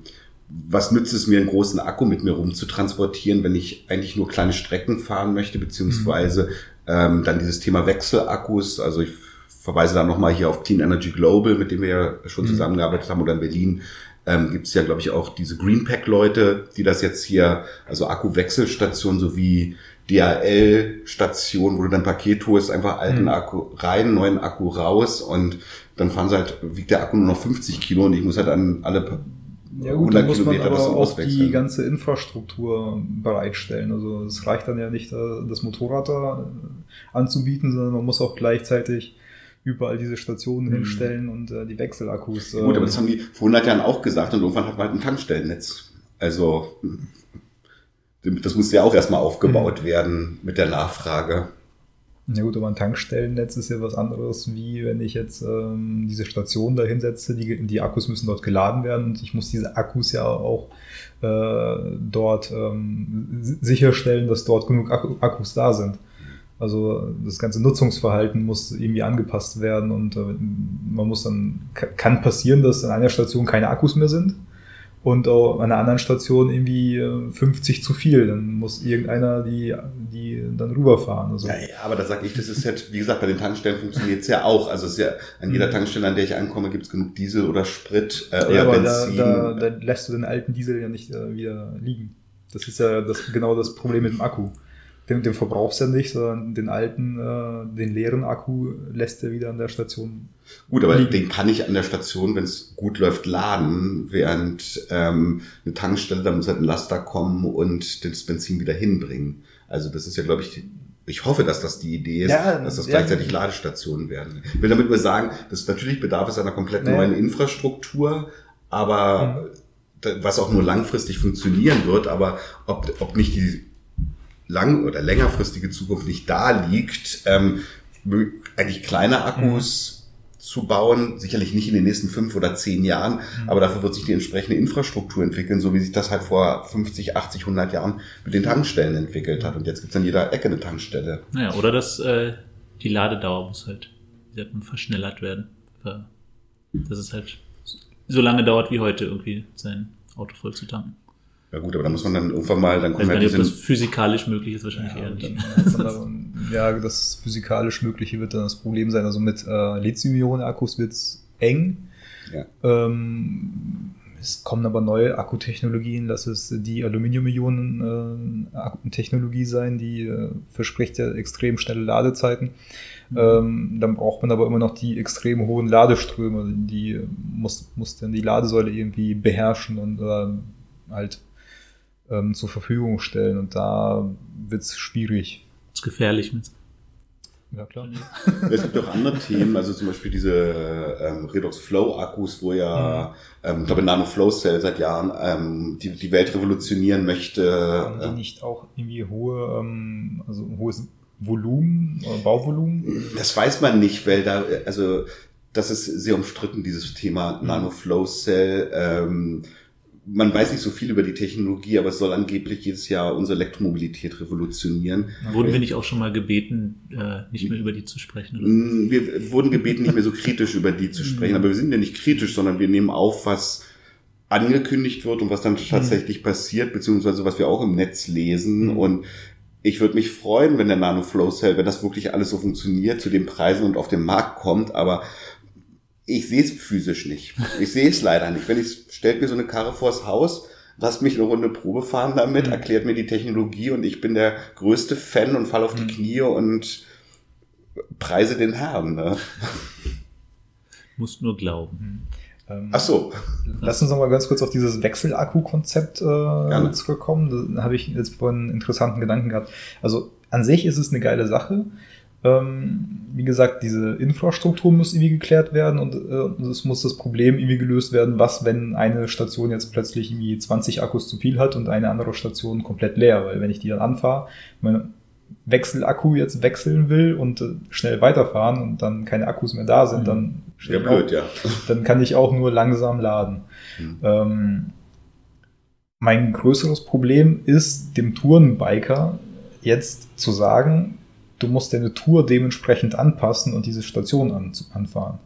was nützt es mir, einen großen Akku mit mir rumzutransportieren, wenn ich eigentlich nur kleine Strecken fahren möchte, beziehungsweise ähm, dann dieses Thema Wechselakkus. Also ich verweise da nochmal hier auf Clean Energy Global, mit dem wir ja schon zusammengearbeitet haben, oder in Berlin ähm, gibt es ja, glaube ich, auch diese Greenpack-Leute, die das jetzt hier, also Akkuwechselstationen sowie DHL-Stationen, wo du dann Paket holst, einfach alten Mhm. Akku rein, neuen Akku raus und dann fahren sie halt, wiegt der Akku nur noch 50 Kilo und ich muss halt an alle Ja gut, dann muss man aber das auch die ganze Infrastruktur bereitstellen. Also es reicht dann ja nicht, äh, das Motorrad da äh, anzubieten, sondern man muss auch gleichzeitig überall diese Stationen Mhm. hinstellen und äh, die Wechselakkus. Gut, aber ähm, das haben die vor 100 Jahren auch gesagt und irgendwann hat man halt ein Tankstellennetz. Also das muss ja auch erstmal aufgebaut werden mit der Nachfrage. Ja gut, aber ein Tankstellennetz ist ja was anderes, wie wenn ich jetzt ähm, diese Station da hinsetze, die, die Akkus müssen dort geladen werden und ich muss diese Akkus ja auch äh, dort ähm, si- sicherstellen, dass dort genug Akku, Akkus da sind. Also das ganze Nutzungsverhalten muss irgendwie angepasst werden und äh, man muss dann, ka- kann passieren, dass an einer Station keine Akkus mehr sind und auch an einer anderen Station irgendwie äh, 50 zu viel. Dann muss irgendeiner die, die dann rüberfahren. Also, Ja, ja, aber da sage ich, das ist jetzt, wie gesagt, bei den Tankstellen funktioniert es ja auch. Also es ist ja an jeder Mhm. Tankstelle, an der ich ankomme, gibt es genug Diesel oder Sprit äh, oder Ja, aber da, Benzin. da, da lässt du den alten Diesel ja nicht äh, wieder liegen. Das ist ja das, genau das Problem mit dem Akku. Den, den verbrauchst du ja nicht, sondern den alten, äh, den leeren Akku lässt er wieder an der Station. Gut, aber liegen. den kann ich an der Station, wenn es gut läuft, laden, während ähm, eine Tankstelle, da muss halt ein Laster kommen und das Benzin wieder hinbringen. Also das ist ja, glaube ich, ich hoffe, dass das die Idee ist, Ja, dass das ja. gleichzeitig Ladestationen werden. Ich will damit nur sagen, dass natürlich bedarf es einer komplett Nee. neuen Infrastruktur, aber da- was auch nur langfristig funktionieren wird, aber ob, ob nicht die lang- oder längerfristige Zukunft nicht da liegt, ähm, eigentlich kleine Akkus zu bauen, sicherlich nicht in den nächsten fünf oder zehn Jahren, aber dafür wird sich die entsprechende Infrastruktur entwickeln, so wie sich das halt vor 50, 80, 100 Jahren mit den Tankstellen entwickelt hat. Und jetzt gibt's an jeder Ecke eine Tankstelle. Naja, oder das, äh, die Ladedauer muss halt, wie sagt man, verschnellert werden. Dass es halt so lange dauert wie heute irgendwie sein Auto voll zu tanken. Ja gut, aber da muss man dann irgendwann mal, dann weiß ja nicht, ob das physikalisch möglich ist, wahrscheinlich Ja, eher nicht. dann, ja, das physikalisch Mögliche wird dann das Problem sein. Also mit äh, Lithium-Ionen-Akkus wird's eng. Ja. Ähm, es kommen aber neue Akkutechnologien, lass es die Aluminium-Ionen-Technologie sein, die äh, verspricht ja extrem schnelle Ladezeiten. Ähm, dann braucht man aber immer noch die extrem hohen Ladeströme, die äh, muss, muss dann die Ladesäule irgendwie beherrschen und äh, halt ähm, zur Verfügung stellen. Und da wird's schwierig. Das ist gefährlich mit. Ja, klar. es gibt auch andere Themen, also zum Beispiel diese ähm, Redox Flow Akkus, wo ja, ähm, ich glaube Nano Flow Cell seit Jahren ähm, die, die Welt revolutionieren möchte. Haben die Äh, nicht auch irgendwie hohe, ähm, also hohes Volumen, äh, Bauvolumen? Das weiß man nicht, weil da, also das ist sehr umstritten, dieses Thema Nano Flow Cell. Ähm, man weiß nicht so viel über die Technologie, aber es soll angeblich jedes Jahr unsere Elektromobilität revolutionieren. Wurden wir nicht auch schon mal gebeten, äh, nicht mehr über die zu sprechen? Oder? Mm, Wir wurden gebeten, nicht mehr so kritisch über die zu sprechen, aber wir sind ja nicht kritisch, sondern wir nehmen auf, was angekündigt wird und was dann tatsächlich passiert, beziehungsweise was wir auch im Netz lesen. Mhm. Und ich würde mich freuen, wenn der Nano Flow Cell, wenn das wirklich alles so funktioniert, zu den Preisen und auf den Markt kommt, aber ich sehe es physisch nicht. Ich sehe es leider nicht. Wenn ich stellt mir so eine Karre vors Haus, lasst mich eine Runde Probe fahren damit, Mhm. erklärt mir die Technologie und ich bin der größte Fan und fall auf die Mhm. Knie und preise den Herrn. Ne? Musst nur glauben. Ähm, Ach so. Lass uns noch mal ganz kurz auf dieses Wechselakku-Konzept äh, zurückkommen. Da habe ich jetzt vorhin einen interessanten Gedanken gehabt. Also an sich ist es eine geile Sache. Ähm, wie gesagt, diese Infrastruktur muss irgendwie geklärt werden und äh, es muss das Problem irgendwie gelöst werden, was, wenn eine Station jetzt plötzlich irgendwie 20 Akkus zu viel hat und eine andere Station komplett leer, weil wenn ich die dann anfahre, mein Wechselakku jetzt wechseln will und äh, schnell weiterfahren und dann keine Akkus mehr da sind, dann, Ja, blöd, auch, ja. dann kann ich auch nur langsam laden. Hm. Ähm, mein größeres Problem ist, dem Tourenbiker jetzt zu sagen, du musst deine Tour dementsprechend anpassen und diese Station an, anfahren.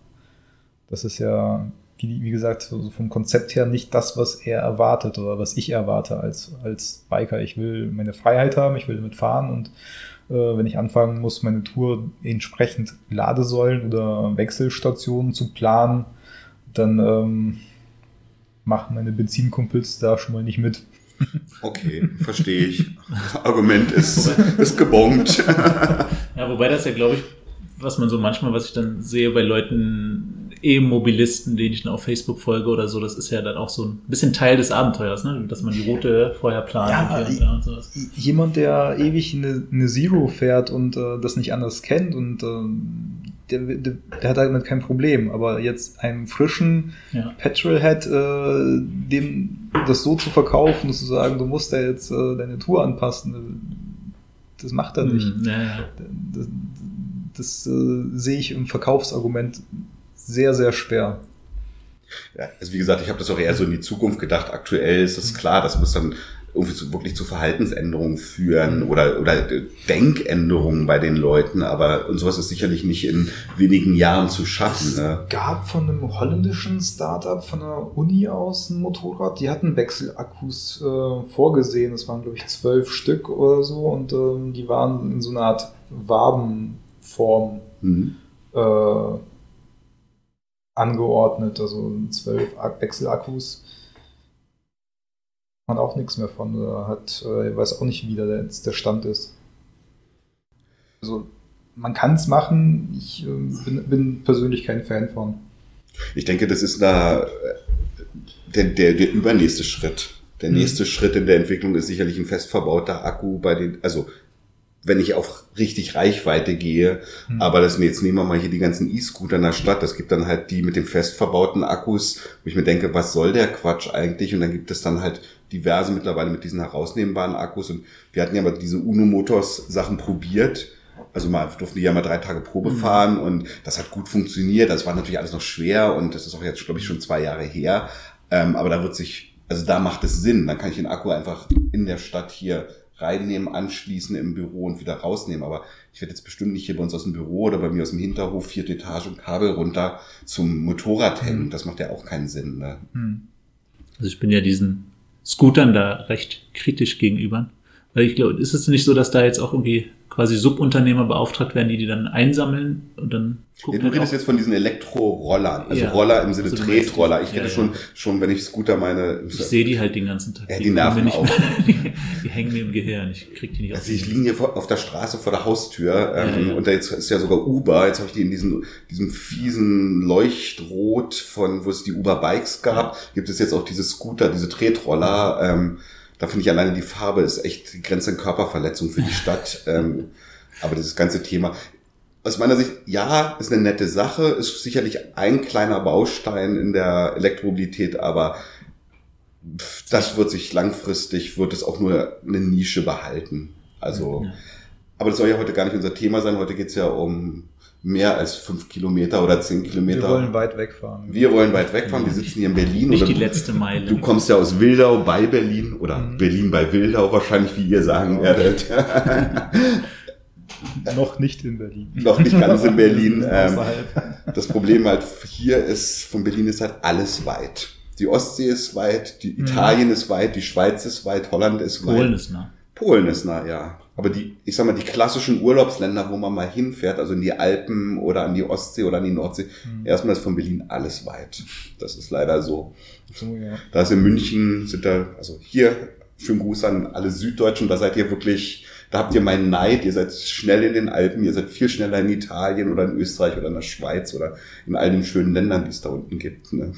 Das ist ja, wie, wie gesagt, so vom Konzept her nicht das, was er erwartet oder was ich erwarte als, als Biker. Ich will meine Freiheit haben, ich will damit fahren und äh, wenn ich anfangen muss, meine Tour entsprechend Ladesäulen oder Wechselstationen zu planen, dann ähm, machen meine Benzinkumpels da schon mal nicht mit. Okay, verstehe ich. Argument ist, ist gebongt. Ja, wobei das ja, glaube ich, was man so manchmal, was ich dann sehe bei Leuten, E-Mobilisten, denen ich dann auf Facebook folge oder so, das ist ja dann auch so ein bisschen Teil des Abenteuers, ne? dass man die Route vorher plant Ja, und, und sowas. Jemand, der ewig eine, eine Zero fährt und äh, das nicht anders kennt und äh, der, der, der hat damit kein Problem. Aber jetzt einem frischen Ja. Petrolhead, äh, dem das so zu verkaufen und zu sagen, du musst da jetzt äh, deine Tour anpassen, das macht er nicht. Hm, ja, ja. Das, das äh, sehe ich im Verkaufsargument sehr, sehr schwer. Ja, also wie gesagt, ich habe das auch eher so in die Zukunft gedacht. Aktuell ist es klar, das muss dann irgendwie zu, wirklich zu Verhaltensänderungen führen oder, oder Denkänderungen bei den Leuten, aber und sowas ist sicherlich nicht in wenigen Jahren zu schaffen. Ne? gab von einem holländischen Startup von der Uni aus ein Motorrad, die hatten Wechselakkus äh, vorgesehen. Das waren, glaube ich, zwölf Stück oder so und ähm, die waren in so einer Art Wabenform Hm. äh, angeordnet, also zwölf Ak- Wechselakkus. Man auch nichts mehr von, oder hat, äh, ich weiß auch nicht, wie da jetzt der Stand ist. Also, man kann es machen, ich äh, bin, bin persönlich kein Fan von. Ich denke, das ist da der, der, der übernächste Schritt. Der Mhm. nächste Schritt in der Entwicklung ist sicherlich ein fest verbauter Akku bei den, also wenn ich auf richtig Reichweite gehe, Mhm. aber das jetzt nehmen wir mal hier die ganzen E-Scooter in der Stadt, das gibt dann halt die mit den fest verbauten Akkus, wo ich mir denke, was soll der Quatsch eigentlich? Und dann gibt es dann halt diverse mittlerweile mit diesen herausnehmbaren Akkus und wir hatten ja mal diese Uno Motors Sachen probiert. Also mal durften die ja mal drei Tage Probe Mhm. fahren und das hat gut funktioniert. Das war natürlich alles noch schwer und das ist auch jetzt, glaube ich, schon zwei Jahre her. Ähm, aber da wird sich, also da macht es Sinn. Dann kann ich den Akku einfach in der Stadt hier reinnehmen, anschließen im Büro und wieder rausnehmen. Aber ich werde jetzt bestimmt nicht hier bei uns aus dem Büro oder bei mir aus dem Hinterhof vierte Etage und Kabel runter zum Motorrad hängen. Mhm. Das macht ja auch keinen Sinn. Ne? Hm. Also ich bin ja diesen Scootern da recht kritisch gegenüber. Weil ich glaube, ist es nicht so, dass da jetzt auch irgendwie quasi Subunternehmer beauftragt werden, die die dann einsammeln und dann Ja, gucken du halt redest jetzt von diesen Elektrorollern, also Ja. Roller im Sinne Also Tretroller. Ich ja, ja. schon, schon, wenn ich Scooter meine. Ich sehe die halt den ganzen Tag. Ja, die kommen nerven auch. mehr- die hängen mir im Gehirn. Ich krieg die nicht Also ich liege hier vor, auf der Straße vor der Haustür ähm, Ja, ja. und da jetzt ist ja sogar Uber. Jetzt habe ich die in diesem, diesem fiesen Leuchtrot von, wo es die Uber Bikes gab, gibt es jetzt auch diese Scooter, diese Tretroller. Ähm, da finde ich alleine die Farbe ist echt die Grenze an Körperverletzung für die Stadt. ähm, aber dieses ganze Thema. Aus meiner Sicht, ja, ist eine nette Sache, ist sicherlich ein kleiner Baustein in der Elektromobilität, aber das wird sich langfristig, wird es auch nur eine Nische behalten. Also, Ja. aber das soll ja heute gar nicht unser Thema sein. Heute geht's ja um mehr als fünf Kilometer oder zehn Kilometer. Wir wollen weit wegfahren. Wir wollen weit wegfahren. Wir sitzen hier in Berlin. Nicht oder die du- letzte Meile. Du kommst ja aus Wildau bei Berlin oder Mhm. Berlin bei Wildau wahrscheinlich, wie ihr sagen werdet. Noch nicht in Berlin. Noch nicht ganz in Berlin. Ähm, das Problem halt hier ist, von Berlin ist halt alles weit. Die Ostsee ist weit, die Mhm. Italien ist weit, die Schweiz ist weit, Holland ist weit. Polen ist nah. Polen ist nah, ja. Aber die, ich sag mal, die klassischen Urlaubsländer, wo man mal hinfährt, also in die Alpen oder an die Ostsee oder an die Nordsee, Mhm. erstmal ist von Berlin alles weit. Das ist leider so. So, ja. Da ist in München, sind da, also hier, schönen Gruß an alle Süddeutschen, da seid ihr wirklich, da habt ihr meinen Neid, ihr seid schnell in den Alpen, ihr seid viel schneller in Italien oder in Österreich oder in der Schweiz oder in all den schönen Ländern, die es da unten gibt. Ne?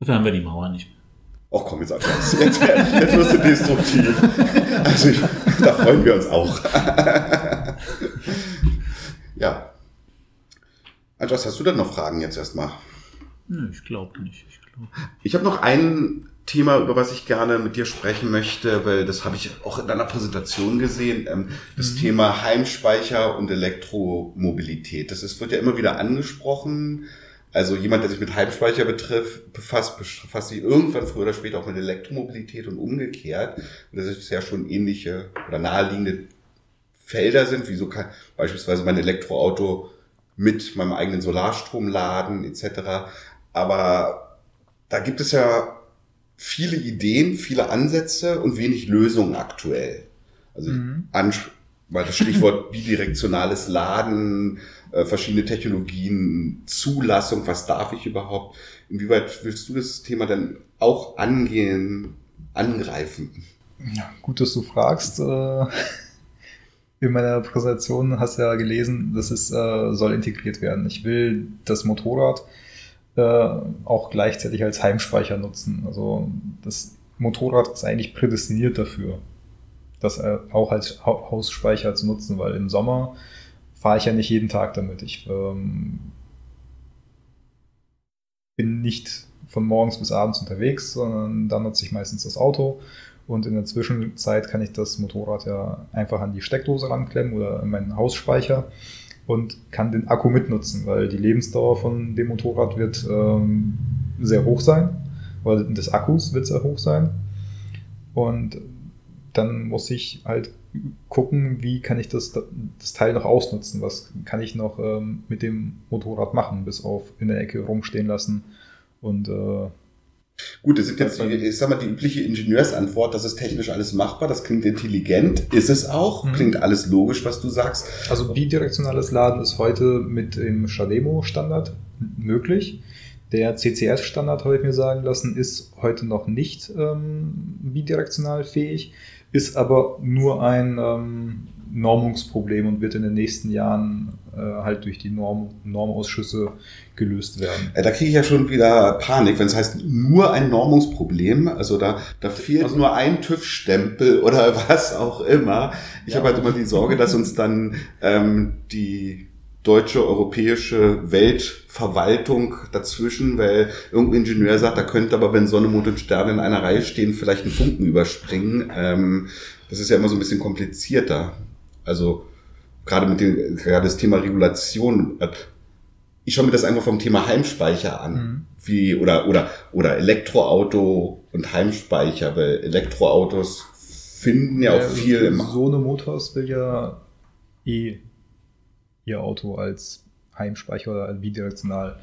Dafür haben wir die Mauer nicht Ach komm, jetzt Andreas. Jetzt, jetzt wirst du destruktiv. Also ich, da freuen wir uns auch. ja. Andreas, hast du denn noch Fragen jetzt erstmal? Nö, ich glaube nicht. Ich, glaub. ich habe noch ein Thema, über was ich gerne mit dir sprechen möchte, weil das habe ich auch in deiner Präsentation gesehen. Ähm, das mhm. Thema Heimspeicher und Elektromobilität. Das ist, wird ja immer wieder angesprochen. Also jemand, der sich mit Heimspeicher betrifft, befasst, befasst sich irgendwann früher oder später auch mit Elektromobilität und umgekehrt. Und das ist ja schon ähnliche oder naheliegende Felder sind, wie so kann beispielsweise mein Elektroauto mit meinem eigenen Solarstrom laden etc. Aber da gibt es ja viele Ideen, viele Ansätze und wenig Lösungen aktuell. Also mhm. weil das Stichwort bidirektionales Laden, äh, verschiedene Technologien, Zulassung, was darf ich überhaupt? Inwieweit willst du das Thema denn auch angehen, angreifen? Ja, gut, dass du fragst. Äh, in meiner Präsentation hast du ja gelesen, dass es äh, soll integriert werden. Ich will das Motorrad äh, auch gleichzeitig als Heimspeicher nutzen. Also das Motorrad ist eigentlich prädestiniert dafür, das auch als Hausspeicher zu nutzen, weil im Sommer fahre ich ja nicht jeden Tag damit. Ich ähm, bin nicht von morgens bis abends unterwegs, sondern dann nutze ich meistens das Auto und in der Zwischenzeit kann ich das Motorrad ja einfach an die Steckdose ranklemmen oder in meinen Hausspeicher und kann den Akku mitnutzen, weil die Lebensdauer von dem Motorrad wird ähm, sehr hoch sein, weil des Akkus wird sehr hoch sein. Und dann muss ich halt gucken, wie kann ich das, das Teil noch ausnutzen, was kann ich noch ähm, mit dem Motorrad machen, bis auf in der Ecke rumstehen lassen und äh, Gut, das ist jetzt, die, ich sag mal, die übliche Ingenieursantwort, das ist technisch alles machbar, das klingt intelligent, ist es auch, mhm. klingt alles logisch, was du sagst. Also bidirektionales Laden ist heute mit dem Shademo-Standard möglich. Der CCS-Standard, habe ich mir sagen lassen, ist heute noch nicht ähm, bidirektional fähig, ist aber nur ein ähm, Normungsproblem und wird in den nächsten Jahren äh, halt durch die Norm, Normausschüsse gelöst werden. Da kriege ich ja schon wieder Panik, wenn es heißt nur ein Normungsproblem. Also da, da fehlt also, nur ein TÜV-Stempel oder was auch immer. Ich ja. habe halt immer die Sorge, dass uns dann ähm, die deutsche, europäische Weltverwaltung dazwischen, weil irgendein Ingenieur sagt, da könnte aber, wenn Sonne, Mond und Sterne in einer Reihe stehen, vielleicht ein Funken überspringen. Ähm, das ist ja immer so ein bisschen komplizierter. Also gerade mit dem, gerade das Thema Regulation, ich schaue mir das einfach vom Thema Heimspeicher an. Mhm. Wie, oder, oder, oder Elektroauto und Heimspeicher, weil Elektroautos finden ja, ja auch viel im. So eine Motors will ja eh ihr Auto als Heimspeicher oder bidirektional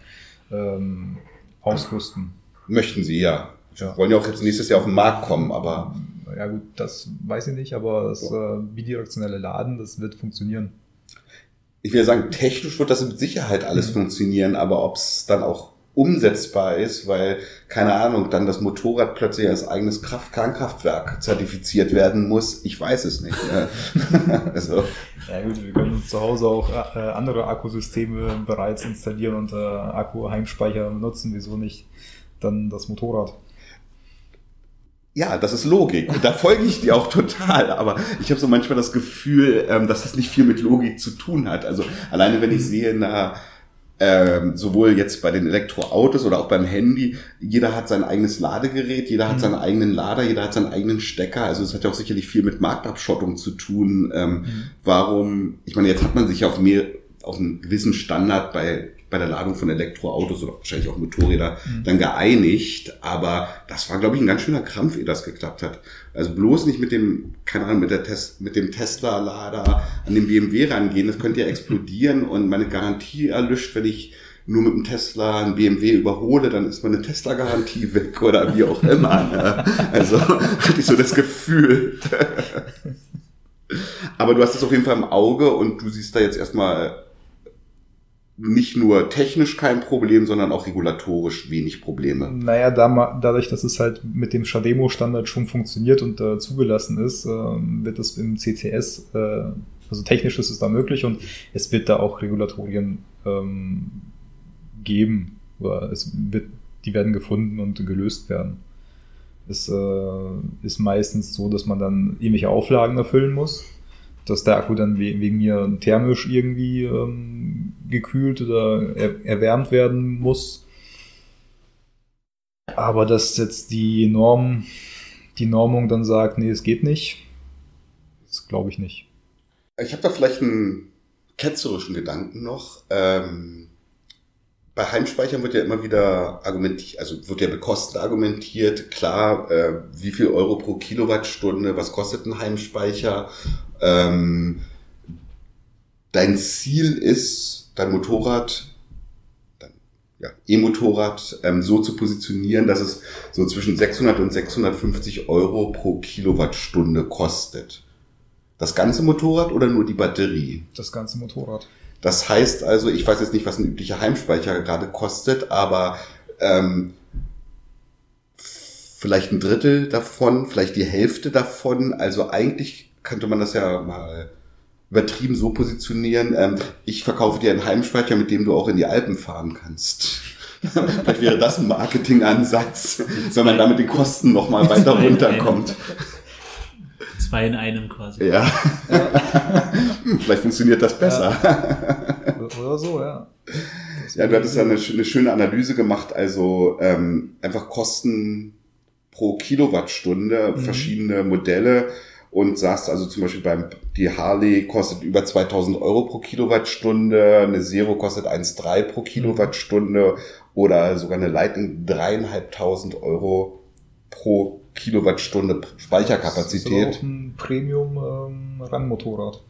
ähm, ausrüsten. Möchten sie, ja. ja. Wollen ja auch jetzt nächstes Jahr auf den Markt kommen, aber ja gut, das weiß ich nicht, aber das äh, bidirektionelle Laden, das wird funktionieren. Ich will sagen, technisch wird das mit Sicherheit alles mhm. funktionieren, aber ob es dann auch umsetzbar ist, weil, keine Ahnung, dann das Motorrad plötzlich als eigenes Kraft Kernkraftwerk zertifiziert werden muss, ich weiß es nicht. Ne? also. Ja gut, wir können uns zu Hause auch äh, andere Akkusysteme bereits installieren und äh, Akku-Heimspeicher nutzen, wieso nicht dann das Motorrad? Ja, das ist Logik. Und da folge ich dir auch total. Aber ich habe so manchmal das Gefühl, ähm, dass das nicht viel mit Logik zu tun hat. Also alleine wenn ich sehe, na, ähm, sowohl jetzt bei den Elektroautos oder auch beim Handy, jeder hat sein eigenes Ladegerät, jeder hat mhm. seinen eigenen Lader, jeder hat seinen eigenen Stecker. Also es hat ja auch sicherlich viel mit Marktabschottung zu tun. Ähm, mhm. Warum, ich meine, jetzt hat man sich ja auf mehr, auf einen gewissen Standard bei bei der Ladung von Elektroautos oder wahrscheinlich auch Motorräder mhm. dann geeinigt. Aber das war, glaube ich, ein ganz schöner Krampf, ehe das geklappt hat. Also bloß nicht mit dem, keine Ahnung, mit, der Test, mit dem Tesla-Lader an den BMW rangehen. Das könnte ja explodieren und meine Garantie erlischt, wenn ich nur mit dem Tesla einen BMW überhole, dann ist meine Tesla-Garantie weg oder wie auch immer. Ne? Also hatte ich so das Gefühl. Aber du hast es auf jeden Fall im Auge und du siehst da jetzt erstmal nicht nur technisch kein Problem, sondern auch regulatorisch wenig Probleme. Naja, da, dadurch, dass es halt mit dem Shademo-Standard schon funktioniert und äh, zugelassen ist, äh, wird es im CCS, äh, also technisch ist es da möglich und es wird da auch Regulatorien ähm, geben. Oder es wird die werden gefunden und gelöst werden. Es äh, ist meistens so, dass man dann irgendwelche Auflagen erfüllen muss, dass der Akku dann we wegen mir thermisch irgendwie ähm, gekühlt oder er erwärmt werden muss. Aber dass jetzt die Norm, die Normung dann sagt, nee, es geht nicht, das glaube ich nicht. Ich habe da vielleicht einen ketzerischen Gedanken noch. Ähm, bei Heimspeichern wird ja immer wieder argumentiert, also wird ja bekostet argumentiert, klar, äh, wie viel Euro pro Kilowattstunde, was kostet ein Heimspeicher? Ähm, dein Ziel ist, dein Motorrad, dein ja, E-Motorrad ähm, so zu positionieren, dass es so zwischen 600 und 650 Euro pro Kilowattstunde kostet. Das ganze Motorrad oder nur die Batterie? Das ganze Motorrad. Das heißt also, ich weiß jetzt nicht, was ein üblicher Heimspeicher gerade kostet, aber ähm, vielleicht ein Drittel davon, vielleicht die Hälfte davon. Also eigentlich könnte man das ja mal übertrieben so positionieren. Ähm, ich verkaufe dir einen Heimspeicher, mit dem du auch in die Alpen fahren kannst. vielleicht wäre das ein Marketingansatz, wenn man damit die Kosten nochmal weiter runterkommt zwei in einem quasi. Ja. Vielleicht funktioniert das besser. Ja. Oder so, ja. ja, du hattest ja eine, eine, schöne Analyse gemacht, also ähm, einfach Kosten pro Kilowattstunde, mhm. verschiedene Modelle und sagst also zum Beispiel beim, die Harley kostet über 2000 Euro pro Kilowattstunde, eine Zero kostet 1,3 pro Kilowattstunde oder sogar eine Lightning dreieinhalbtausend Euro pro Kilowattstunde Speicherkapazität. Das ist ein Premium-Rangmotorrad. Ähm,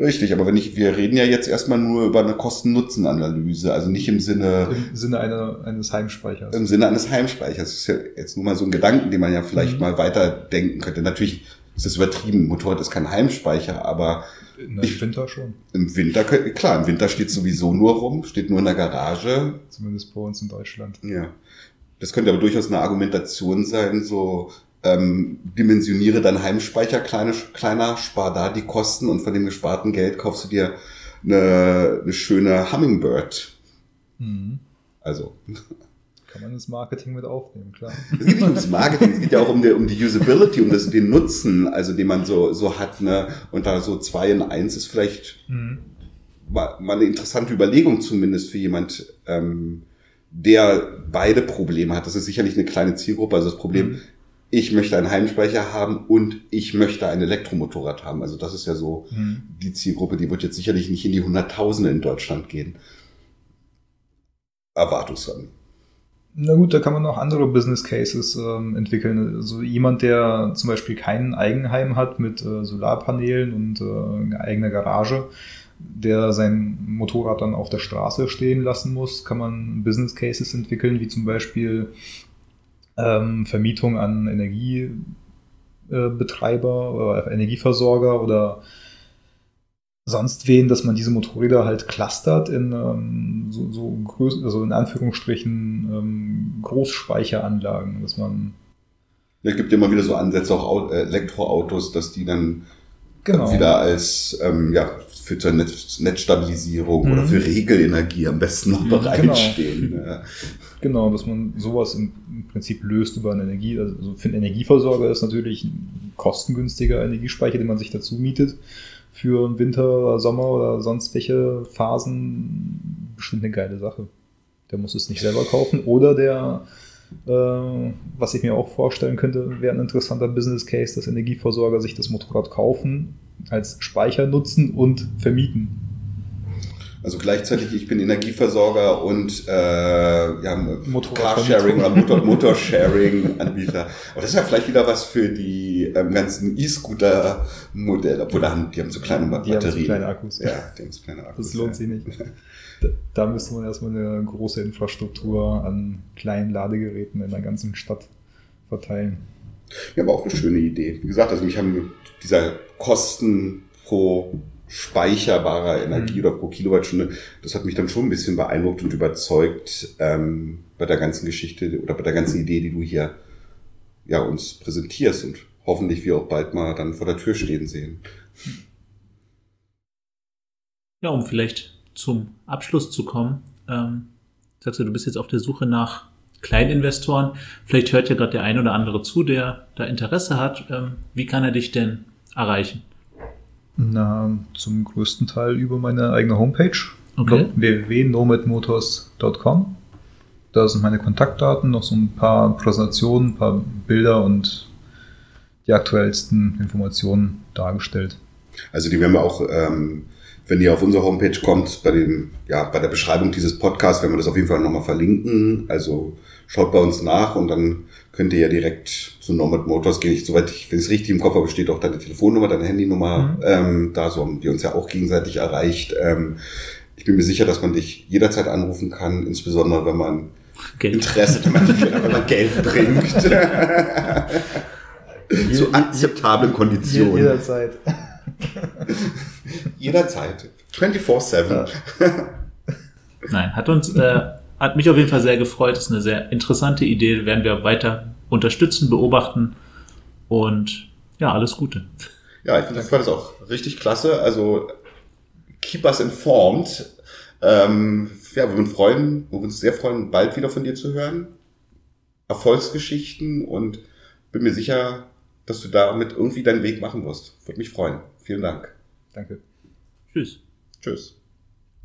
Richtig, aber wenn ich, wir reden ja jetzt erstmal nur über eine Kosten-Nutzen-Analyse, also nicht im Sinne. Im Sinne einer, eines Heimspeichers. Im Sinne eines Heimspeichers. Das ist ja jetzt nur mal so ein Gedanken, den man ja vielleicht mhm. mal weiterdenken könnte. Natürlich ist das übertrieben. Motorrad ist kein Heimspeicher, aber. Na, Im Winter schon. Im Winter, klar, im Winter steht sowieso nur rum, steht nur in der Garage. Zumindest bei uns in Deutschland. Ja. Das könnte aber durchaus eine Argumentation sein, so ähm, dimensioniere deinen Heimspeicher kleine, kleiner, spar da die Kosten und von dem gesparten Geld kaufst du dir eine, eine schöne Hummingbird. Mhm. Also. Kann man ins Marketing mit aufnehmen, klar. Es geht nicht ums Marketing, es geht ja auch um die, um die Usability, um das, den Nutzen, also den man so, so hat, ne? Und da so zwei in eins ist vielleicht mhm. mal, mal eine interessante Überlegung zumindest für jemand, ähm, der beide Probleme hat. Das ist sicherlich eine kleine Zielgruppe. Also das Problem, mhm. Ich möchte einen Heimspeicher haben und ich möchte ein Elektromotorrad haben. Also das ist ja so mhm. die Zielgruppe, die wird jetzt sicherlich nicht in die Hunderttausende in Deutschland gehen. Erwartungshaltung. Na gut, da kann man auch andere Business Cases ähm, entwickeln. Also jemand, der zum Beispiel kein Eigenheim hat mit äh, Solarpanelen und äh, eigener Garage, der sein Motorrad dann auf der Straße stehen lassen muss, kann man Business Cases entwickeln, wie zum Beispiel ähm, Vermietung an Energiebetreiber oder Energieversorger oder sonst wen, dass man diese Motorräder halt clustert in ähm, so, so Größ also in Anführungsstrichen ähm, Großspeicheranlagen, dass man es gibt ja immer wieder so Ansätze, auch Elektroautos, dass die dann genau. wieder als ähm, ja, für zur Netz Netzstabilisierung mhm. oder für Regelenergie am besten noch bereitstehen. Genau. Ja. Genau, dass man sowas im Prinzip löst über eine Energie. Also für einen Energieversorger ist natürlich ein kostengünstiger Energiespeicher, den man sich dazu mietet. Für Winter, Sommer oder sonst welche Phasen bestimmt eine geile Sache. Der muss es nicht selber kaufen oder der äh, was ich mir auch vorstellen könnte, wäre ein interessanter Business Case, dass Energieversorger sich das Motorrad kaufen, als Speicher nutzen und vermieten. Also gleichzeitig, ich bin Energieversorger und äh, ja, Carsharing oder Motor, Motorsharing-Anbieter. Aber das ist ja vielleicht wieder was für die ähm, ganzen E-Scooter-Modelle, obwohl da haben, die haben so kleine die Batterien. Haben so kleine Akkus. Ja, die haben so kleine Akkus. Das lohnt ja. sich nicht. Da müsste man erstmal eine große Infrastruktur an kleinen Ladegeräten in der ganzen Stadt verteilen. Ja, aber auch eine schöne Idee. Wie gesagt, also mich haben dieser Kosten pro speicherbarer Energie mhm. oder pro Kilowattstunde, das hat mich dann schon ein bisschen beeindruckt und überzeugt ähm, bei der ganzen Geschichte oder bei der ganzen Idee, die du hier ja uns präsentierst und hoffentlich wir auch bald mal dann vor der Tür stehen sehen. Ja, um vielleicht zum Abschluss zu kommen. Ähm, sagst du, du bist jetzt auf der Suche nach Kleininvestoren. Vielleicht hört ja gerade der ein oder andere zu, der da Interesse hat. Ähm, wie kann er dich denn erreichen? Na, zum größten Teil über meine eigene Homepage. Okay. www.nomadmotors.com. Da sind meine Kontaktdaten, noch so ein paar Präsentationen, ein paar Bilder und die aktuellsten Informationen dargestellt. Also die werden wir auch, ähm, wenn ihr auf unsere Homepage kommt, bei dem, ja, bei der Beschreibung dieses Podcasts, werden wir das auf jeden Fall nochmal verlinken. Also schaut bei uns nach und dann könnt ihr ja direkt zu Nomad Motors gehen. Ich, soweit ich, wenn es richtig im Kopf habe, steht auch deine Telefonnummer, deine Handynummer, Mhm. ähm, da so haben wir uns ja auch gegenseitig erreicht. Ähm, ich bin mir sicher, dass man dich jederzeit anrufen kann, insbesondere wenn man Geld. Interesse, wenn man, wenn man Geld bringt. Zu akzeptablen Konditionen. Jederzeit. Jederzeit. 24-7. Nein, hat uns, äh, hat mich auf jeden Fall sehr gefreut. Ist eine sehr interessante Idee. Werden wir weiter unterstützen, beobachten und ja, alles Gute. Ja, ich finde das, auch richtig klasse. Also keep us informed. Ähm, ja, wir würden freuen, wir würden uns sehr freuen, bald wieder von dir zu hören. Erfolgsgeschichten und bin mir sicher, dass du damit irgendwie deinen Weg machen wirst. Würde mich freuen. Vielen Dank. Danke. Tschüss. Tschüss.